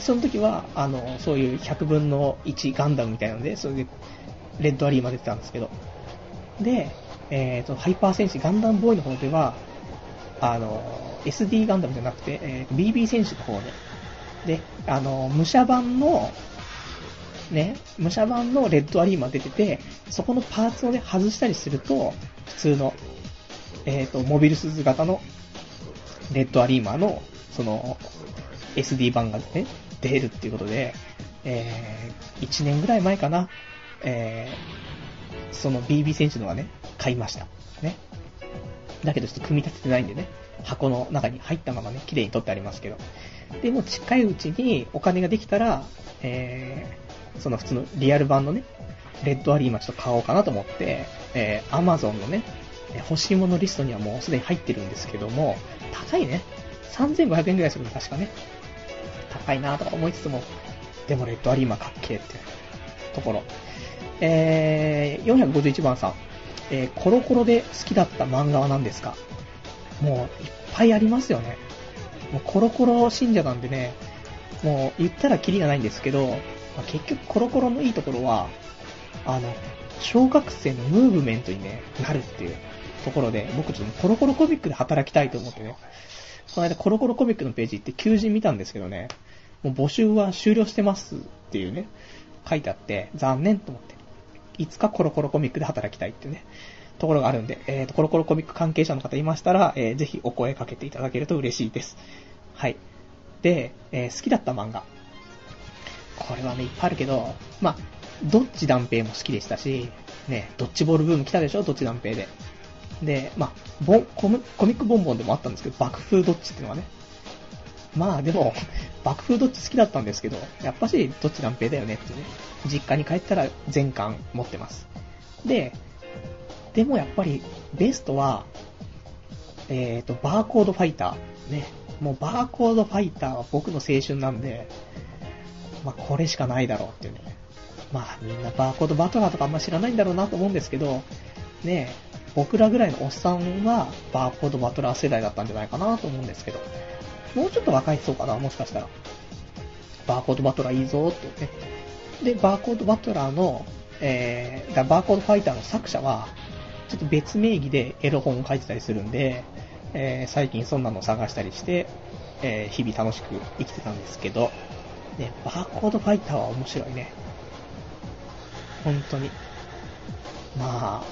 その時は、あの、そういう100分の1ガンダムみたいなので、それで、レッドアリーマー出てたんですけど。で、えっ、ー、と、ハイパー戦士ガンダムボーイの方では、あの、SD ガンダムじゃなくて、えー、BB 戦士の方で、で、あの、武者版のね、武者版のレッドアリーマー出てて、そこのパーツをね、外したりすると、普通の、えっ、ー、と、モビルスーツ型のレッドアリーマーの、その、SD 版がね、出るっていうことで、えー、1年ぐらい前かな、えー、その BB 選手のはね、買いました。ね。だけどちょっと組み立ててないんでね、箱の中に入ったままね、綺麗に取ってありますけど。で、も近いうちにお金ができたら、えーその普通のリアル版のね、レッドアリーマちょっと買おうかなと思って、えー、Amazon のね、欲しいものリストにはもうすでに入ってるんですけども、高いね。3500円ぐらいするの確かね。高いなとか思いつつも、でもレッドアリーマかっけーってところ。えー、451番さん。えー、コロコロで好きだった漫画は何ですか？もういっぱいありますよね。もうコロコロ信者なんでね、もう言ったらキリがないんですけど、まあ、結局コロコロのいいところは、あの、小学生のムーブメントにね、なるっていうところで、僕ちょっとコロコロコミックで働きたいと思ってね、この間コロコロコミックのページ行って求人見たんですけどね、もう募集は終了してますっていうね、書いてあって、残念と思って。いつかコロコロコミックで働きたいってね、ところがあるんで、えっ、ー、と、コロコロコミック関係者の方いましたら、えー、ぜひお声かけていただけると嬉しいです。はい。で、えー、好きだった漫画。これはね、いっぱいあるけど、まあ、どっち断平も好きでしたし、ね、ドッジボールブーム来たでしょ、どっち断平で。で、まあ、ボンコミ、ックボンボンでもあったんですけど、爆風ドッチっていうのはね。まあでも、爆風ドッチ好きだったんですけど、やっぱしどっち断平だよねってね。実家に帰ったら全巻持ってます。で、でもやっぱりベストは、えっ、ー、と、バーコードファイター。ね。もうバーコードファイターは僕の青春なんで、まあ、これしかないだろうっていうね。まあ、みんなバーコードバトラーとかあんま知らないんだろうなと思うんですけど、ね僕らぐらいのおっさんはバーコードバトラー世代だったんじゃないかなと思うんですけど、もうちょっと若い人かな、もしかしたら。バーコードバトラーいいぞってね、で、バーコードバトラーの、えー、バーコードファイターの作者は、ちょっと別名義でエロ本を書いてたりするんで、えー、最近そんなの探したりして、えー、日々楽しく生きてたんですけど、ね、バーコードファイターは面白いね。本当に。まあ、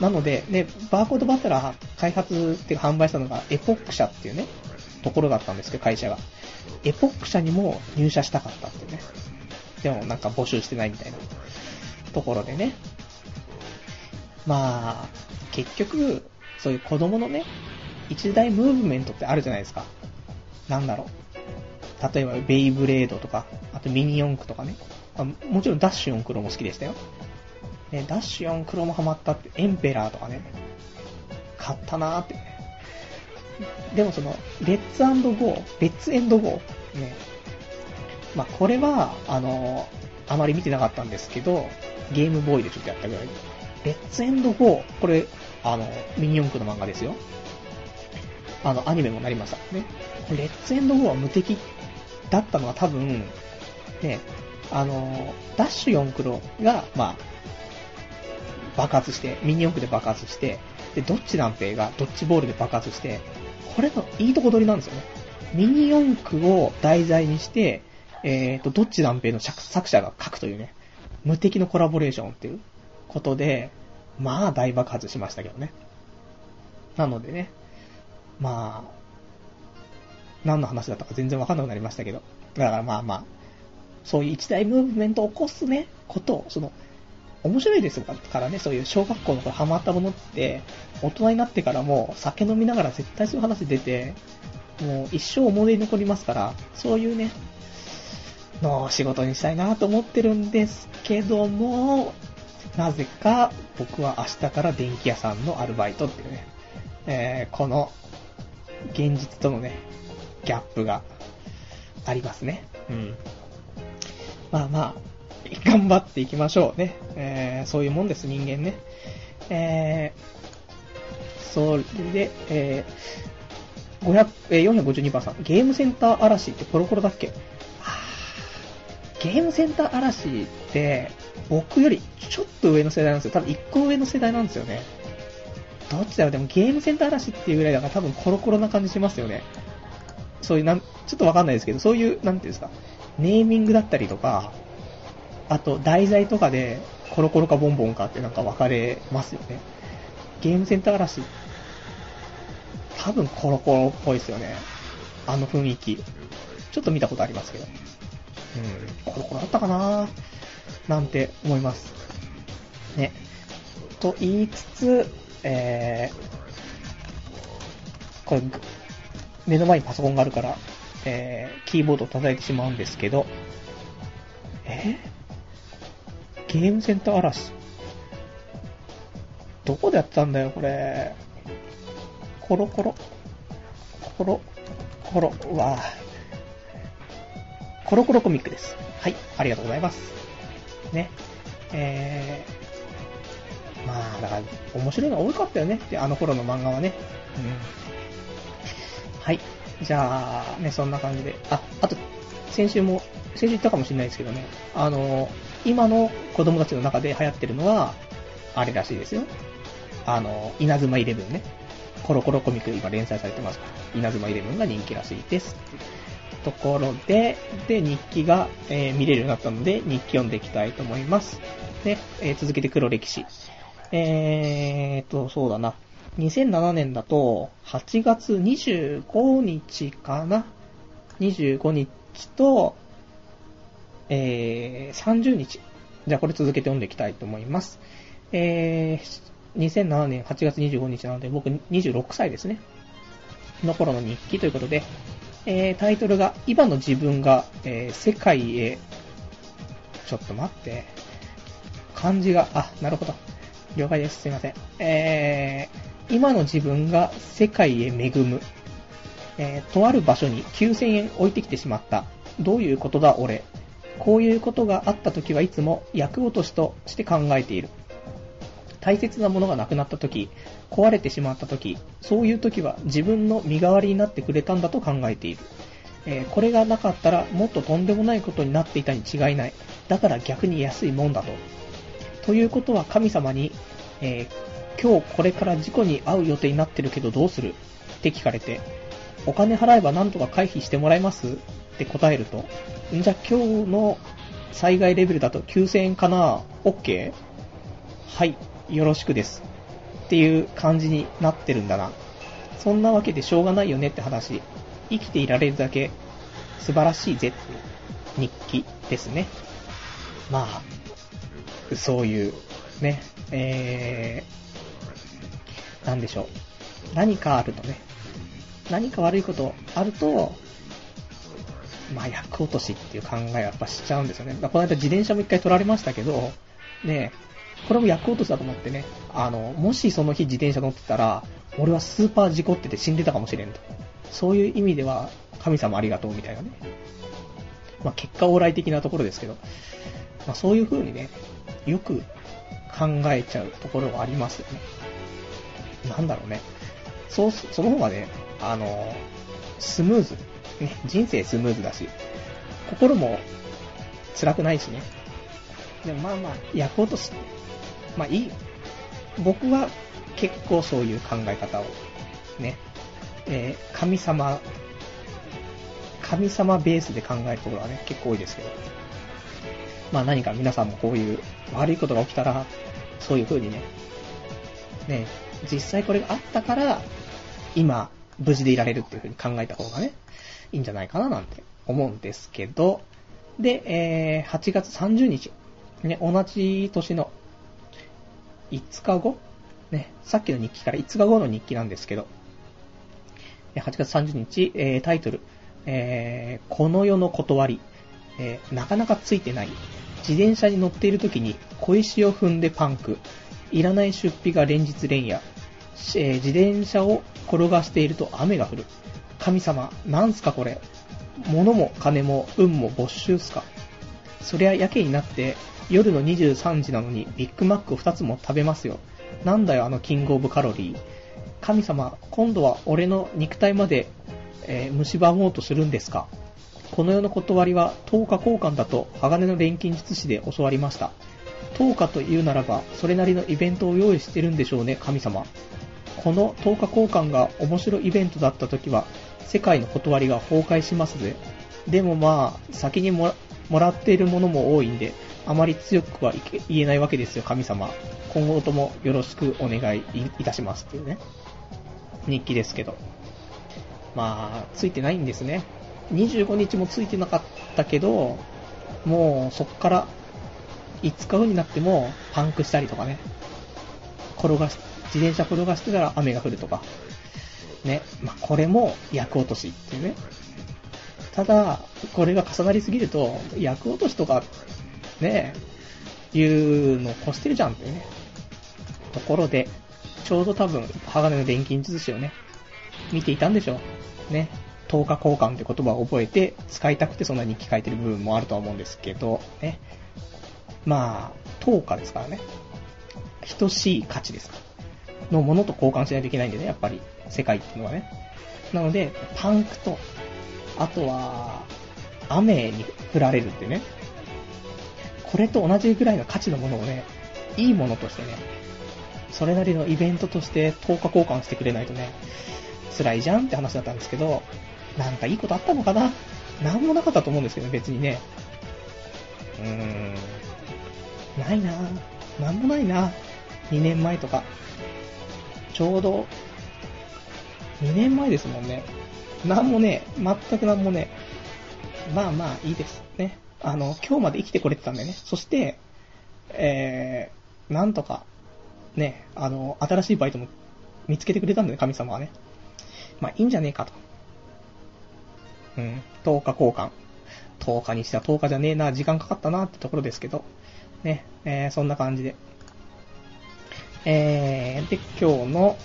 なので、ね、バーコードバトラー開発っていうか販売したのがエポック社っていうね、ところだったんですけど、会社が。エポック社にも入社したかったってね。でもなんか募集してないみたいなところでね。まあ、結局、そういう子供のね、一大ムーブメントってあるじゃないですか。なんだろう。例えば、ベイブレードとか、あとミニ四駆とかね。もちろんダッシュ4クロも好きでしたよ。ね、ダッシュ4クロもハマったって、エンペラーとかね。買ったなーって。でもその、レッツゴー、レッツエンドゴー。ね。まあ、これは、あの、あまり見てなかったんですけど、ゲームボーイでちょっとやったぐらい。レッツエンドゴー、これ、あの、ミニ四駆の漫画ですよ。あの、アニメもなりましたね。レッツエンドゴーは無敵だったのは多分、ね、あの、ダッシュ四駆郎が、まあ、爆発して、ミニ四駆で爆発して、で、どっち南平がドッジボールで爆発して、これのいいとこ取りなんですよね。ミニ四駆を題材にして、えっ、ー、と、どっち南平の作者が書くというね、無敵のコラボレーションっていうことで、まあ大爆発しましたけどね。なのでね、まあ、何の話だったか全然わかんなくなりましたけど。だからまあまあ、そういう一大ムーブメントを起こすね、ことを、その、面白いですからね、そういう小学校の頃ハマったものって、大人になってからも酒飲みながら絶対そういう話出て、もう一生思い出に残りますから、そういうね、の仕事にしたいなと思ってるんですけども、なぜか僕は明日から電気屋さんのアルバイトっていうね、えー、この現実とのね、ギャップがありますね。うん。まあまあ、頑張っていきましょうね。えー、そういうもんです、人間ね。えー、それで、えー、500えー、452番さん、ゲームセンター嵐ってコロコロだっけ？ゲームセンター嵐って、僕よりちょっと上の世代なんですよ。多分1個上の世代なんですよね。どっちだろうでもゲームセンター嵐っていうぐらいだから多分コロコロな感じしますよね。そういうなん、ちょっとわかんないですけど、そういう、なんていうんですか、ネーミングだったりとか、あと題材とかでコロコロかボンボンかってなんか分かれますよね。ゲームセンター嵐、多分コロコロっぽいですよね。あの雰囲気。ちょっと見たことありますけど。うん、コロコロあったかななんて思います。ね。と言いつつ、えー、これ、目の前にパソコンがあるから、えー、キーボードを叩いてしまうんですけど、えゲームセンター嵐。どこでやってたんだよ、これ。コロコロ。コロ、コロ、うわコロコロコミックです。はい、ありがとうございます。ね。えー、まあ、だから、面白いのが多かったよねって、あの頃の漫画はね。うん。はい。じゃあ、ね、そんな感じで。あ、あと、先週も、先週言ったかもしれないですけどね、あの、今の子供たちの中で流行ってるのは、あれらしいですよ。あの、稲妻イレブンね。コロコロコミック今連載されてますから、稲妻イレブンが人気らしいです。ところで、で、日記が、えー、見れるようになったので、日記読んでいきたいと思います。で、えー、続けて黒歴史。えーと、そうだな。2007年だと、8月25日かな ?25 日と、えー、30日。じゃあこれ続けて読んでいきたいと思います。えー、2007年8月25日なので僕26歳ですね。の頃の日記ということで、えー、タイトルが、今の自分が、えー、世界へ、ちょっと待って、漢字が、あ、なるほど。了解です。すいません。えー、今の自分が世界へ恵む。えー、とある場所に9000円置いてきてしまった。どういうことだ、俺。こういうことがあった時はいつも役落としとして考えている。大切なものがなくなった時、壊れてしまった時、そういう時は自分の身代わりになってくれたんだと考えている。えーこれがなかったらもっととんでもないことになっていたに違いない。だから逆に安いもんだと。ということは神様に、えー今日これから事故に遭う予定になってるけどどうする？って聞かれて、お金払えばなんとか回避してもらえます？って答えると、んじゃ今日の災害レベルだと9000円かな ?OK? はい、よろしくです。っていう感じになってるんだな。そんなわけでしょうがないよねって話。生きていられるだけ素晴らしいぜっていう日記ですね。まあ、そういう、ね、えー、なんでしょう。何かあるとね、何か悪いことあると、まあ、役落としっていう考えはやっぱしちゃうんですよね。この間自転車も一回取られましたけど、ねこれも役落としだと思ってね、あの、もしその日自転車乗ってたら、俺はスーパー事故ってて死んでたかもしれんと。そういう意味では、神様ありがとうみたいなね。まあ、結果往来的なところですけど、まあ、そういう風にね、よく考えちゃうところはありますよね。なんだろうね。そう、その方がね、あの、スムーズ。ね、人生スムーズだし、心も辛くないしね。でもまあまあ、役落とし、まあいい。僕は結構そういう考え方を、ね、えー神様、神様ベースで考えるところはね、結構多いですけど。まあ何か皆さんもこういう悪いことが起きたら、そういう風にね、ね、実際これがあったから、今、無事でいられるっていう風に考えた方がね、いいんじゃないかななんて思うんですけど、で、えー8月30日、ね、同じ年の5日後？ね、さっきの日記から5日後の日記なんですけど、8月30日、えータイトル、えーこの世の断り、えーなかなかついてない。自転車に乗っている時に小石を踏んでパンク。いらない出費が連日連夜。え自転車を転がしていると雨が降る。神様、なんすかこれ。物も金も運も没収すか。そりゃやけになって夜の23時なのにビッグマックを2つも食べますよ。なんだよあのキングオブカロリー。神様、今度は俺の肉体まで、えー蝕もうとするんですか？この世の断りは10日交換だと鋼の錬金術師で教わりました。10日というならば、それなりのイベントを用意してるんでしょうね、神様。この10日交換が面白いイベントだった時は、世界の断りが崩壊しますぜ。でもまあ、先にもらもらっているものも多いんで、あまり強くは言えないわけですよ、神様。今後ともよろしくお願いいたしますっていうね。日記ですけど。まあ、ついてないんですね。25日もついてなかったけど、もうそっから5日後になってもパンクしたりとかね。転がし、自転車転がしてたら雨が降るとか。ね。まあ、これも役落としっていうね。ただ、これが重なりすぎると、役落としとか、ねえ、いうのを越してるじゃんってね。ところで、ちょうど多分、鋼の錬金術師をね、見ていたんでしょう。ね。10日交換って言葉を覚えて、使いたくてそんな日記書いてる部分もあるとは思うんですけど、ね。まあ、10日ですからね。等しい価値ですから。のものと交換しないといけないんでね、やっぱり、世界っていうのはね。なので、パンクと、あとは、雨に降られるってね。これと同じぐらいの価値のものをね、いいものとしてね、それなりのイベントとして10日交換してくれないとね、辛いじゃんって話だったんですけど、なんかいいことあったのかな？なんもなかったと思うんですけど、別にね。うーん。ないななんもないな2年前とか。ちょうど、2年前ですもんね。なんもね、全くなんもね。まあまあ、いいです。ね。あの、今日まで生きてこれてたんでね。そして、えー、なんとか、ね、あの、新しいバイトも見つけてくれたんだね、神様はね。まあ、いいんじゃねえかと。うん、10日交換。10日にしては10日じゃねえな、時間かかったなってところですけど、ね、えー、そんな感じで。えー、で、今日の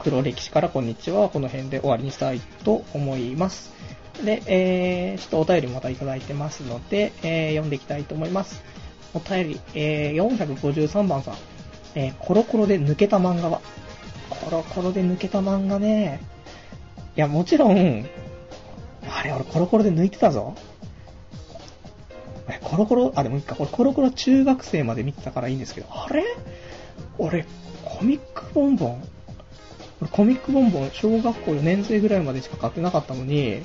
黒歴史からこんにちは、この辺で終わりにしたいと思います。で、えー、ちょっとお便りまたいただいてますので、えー、読んでいきたいと思います。お便り、えー、453番さん。えー、コロコロで抜けた漫画は？コロコロで抜けた漫画ね。いや、もちろん、あれ、俺コロコロで抜いてたぞ。え、コロコロ、あ、でもいいか、これコロコロ中学生まで見てたからいいんですけど、あれ？俺、コミックボンボン？俺コミックボンボン、小学校4年生ぐらいまでしか買ってなかったのに、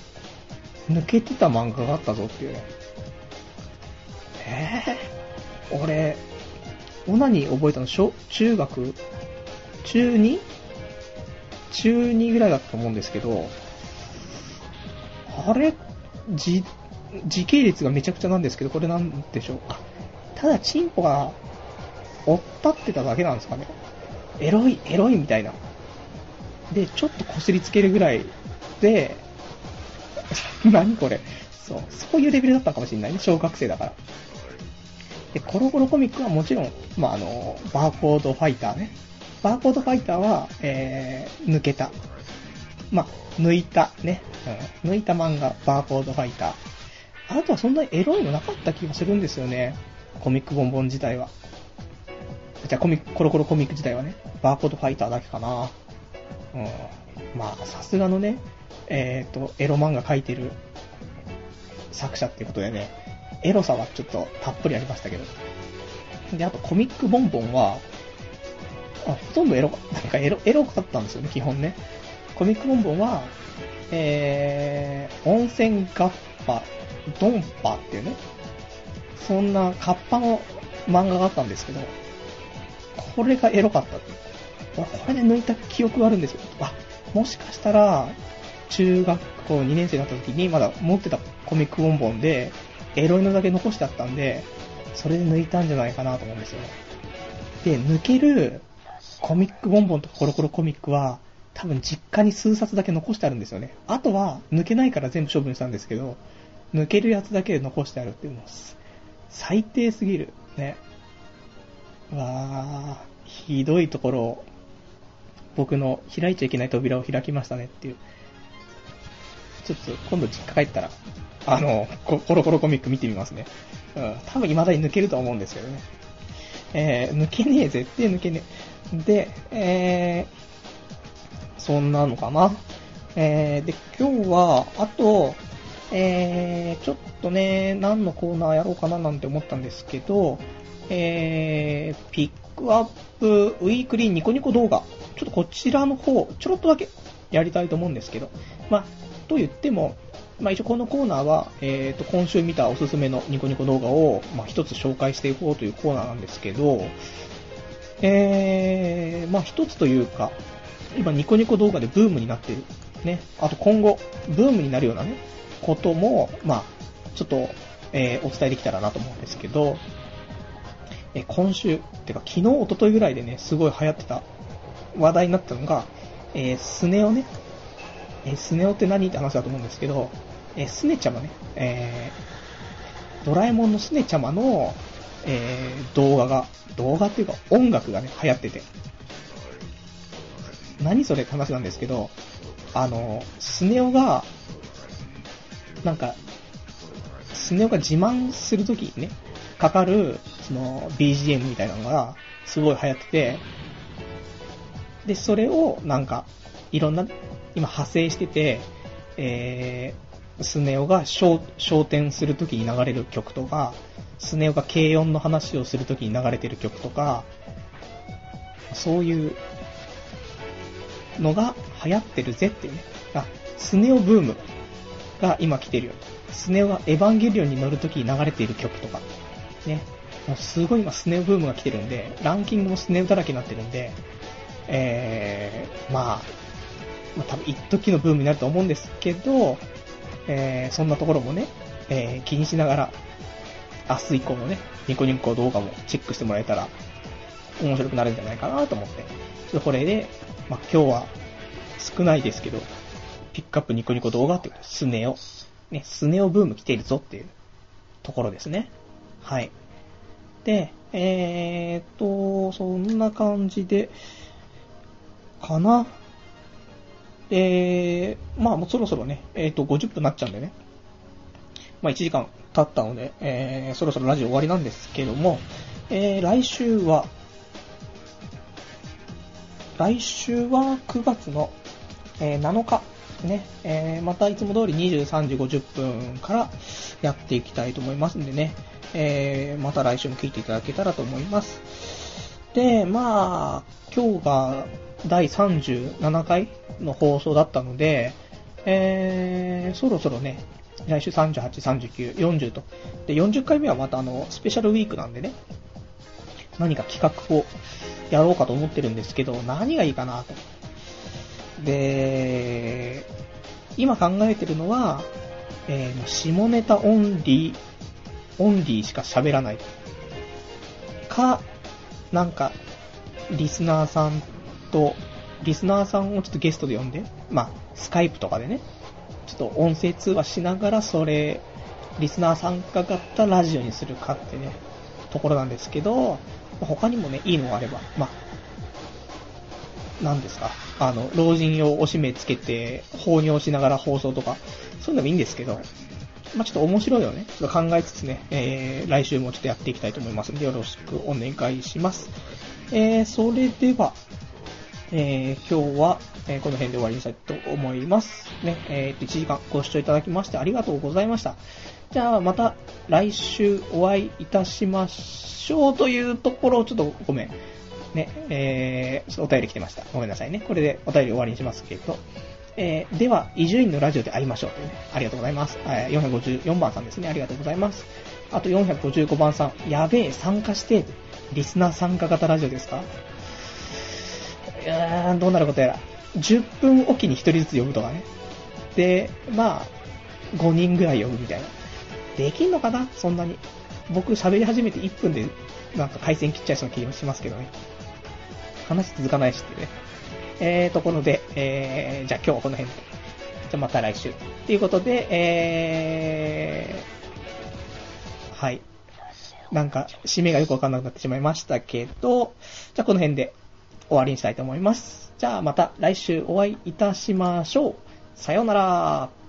抜けてた漫画があったぞっていうね。えー、俺、オナニー覚えたの？小、中学、中 2? 中2ぐらいだったと思うんですけど、あれ、じ、時系列がめちゃくちゃなんですけど、これなんでしょう？あ、ただチンポが、追ったってただけなんですかね。エロい、エロいみたいな。で、ちょっと擦りつけるぐらいで、何これ。そう、そういうレベルだったかもしれないね、小学生だから。で、コロコロコミックはもちろん、まあ、あの、バーコードファイターね。バーコードファイターは、えー、抜けた。まあ、抜いたね、うん。抜いた漫画、バーコードファイター。あとはそんなにエロいのなかった気がするんですよね。コミックボンボン自体は。じゃあコミック、コロコロコミック自体はね。バーコードファイターだけかな。うん。まあ、さすがのね、えっ、ー、と、エロ漫画描いてる作者っていうことでね、エロさはちょっとたっぷりありましたけど。で、あとコミックボンボンは、あ、ほとんどエロ、なんかエロ、エロかったんですよね、基本ね。コミックボンボンは、えー、温泉ガッパ、ドンパっていうね、そんなカッパの漫画があったんですけど、これがエロかった。これで抜いた記憶があるんですよ。あ、もしかしたら、中学校2年生だった時にまだ持ってたコミックボンボンで、エロいのだけ残してあったんで、それで抜いたんじゃないかなと思うんですよね。で、抜けるコミックボンボンとかコロコロコミックは、多分実家に数冊だけ残してあるんですよね。あとは、抜けないから全部処分したんですけど、抜けるやつだけ残してあるっていうの最低すぎる。ね。わー、ひどいところを、僕の開いちゃいけない扉を開きましたねっていう。ちょっと今度実家帰ったら、あの、コロコロコミック見てみますね。うん、多分未だに抜けると思うんですけどね。えー、抜けねえ、絶対抜けねえ。で、えー、そんなのかな。えー、で、今日は、あと、えー、ちょっとね、何のコーナーやろうかななんて思ったんですけど、えー、ピックアップウィークリーニコニコ動画。ちょっとこちらの方、ちょろっとだけやりたいと思うんですけど、まあ、と言っても、まあ、一応このコーナーは、え、ー、と、今週見たおすすめのニコニコ動画を、まあ、一つ紹介していこうというコーナーなんですけど、えー、まあ、一つというか、今ニコニコ動画でブームになってる。ね。あと今後、ブームになるようなね、ことも、まあ、ちょっと、えー、お伝えできたらなと思うんですけど、え今週、てか昨日、一昨日ぐらいでね、すごい流行ってた話題になったのが、えー、スネ夫ね。えー、スネ夫って何って話だと思うんですけど、えー、スネちゃまね、えー、ドラえもんのスネちゃまの、えー、動画が、動画っていうか音楽がね、流行ってて。何それって話なんですけど、あの、スネ夫が、なんか、スネ夫が自慢するときにね、かかる、その、BGM みたいなのが、すごい流行ってて、で、それを、なんか、いろんな、今派生してて、えー、スネ夫が焦点するときに流れる曲とか、スネ夫が軽音の話をするときに流れてる曲とか、そういうのが流行ってるぜっていうね。あ、スネ夫ブームが今来てるよ。スネ夫がエヴァンゲリオンに乗るときに流れている曲とか、ね。もうすごい今スネ夫ブームが来てるんで、ランキングもスネ夫だらけになってるんで、えー、まあ、まあ、多分一時のブームになると思うんですけど、えー、そんなところもね、えー、気にしながら、明日以降のね、ニコニコ動画もチェックしてもらえたら、面白くなるんじゃないかなと思って、ちょっこれで、まあ、今日は少ないですけど、ピックアップニコニコ動画ってこと、スネ夫。ね、スネ夫ブーム来ているぞっていうところですね。はい。で、えーっと、そんな感じで、かな。で、まあもうそろそろね、えーっと、50分なっちゃうんでね。まあ1時間経ったので、えー、そろそろラジオ終わりなんですけども、えー、来週は、来週は9月の、えー、7日ね、えー、またいつも通り23時50分からやっていきたいと思いますんでね、えー、また来週も聞いていただけたらと思います。で、まあ、今日が第37回の放送だったので、えー、そろそろね、来週38、39、40と。で、40回目はまたあの、スペシャルウィークなんでね、何か企画をやろうかと思ってるんですけど、何がいいかなと。で、今考えてるのは、えー、下ネタオンリー、オンリーしか喋らない。か、なんか、リスナーさんと、リスナーさんをちょっとゲストで呼んで、まあ、スカイプとかでね、ちょっと音声通話しながら、それ、リスナー参加型ラジオにするかってね、ところなんですけど、他にもね、いいのがあれば、まあ、何ですか、あの、老人用おしめつけて、放尿しながら放送とか、そういうのもいいんですけど、まあ、ちょっと面白いのね、ちょっと考えつつね、えー、来週もちょっとやっていきたいと思いますので、よろしくお願いします。えー、それでは、えー、今日は、えー、この辺で終わりにしたいと思います。ね、えー、1時間ご視聴いただきましてありがとうございました。じゃあ、また来週お会いいたしましょうというところをちょっとごめん。ね、えー、お便り来てました。ごめんなさいね。これでお便り終わりにしますけど、えー、では、伊集院のラジオで会いましょうとね、ありがとうございます。えー、454番さんですね、ありがとうございます。あと455番さん、やべえ、参加して、リスナー参加型ラジオですか？いやー、どうなることやら。10分おきに1人ずつ呼ぶとかね。で、まあ、5人ぐらい呼ぶみたいな。できんのかな？そんなに。僕喋り始めて1分で、なんか回線切っちゃいそうな気もしますけどね。話続かないしってね。えーところで、えー、じゃあ今日はこの辺で。じゃあまた来週。ということで、えー、はい。なんか、締めがよくわかんなくなってしまいましたけど、じゃあこの辺で終わりにしたいと思います。じゃあまた来週お会いいたしましょう。さようなら。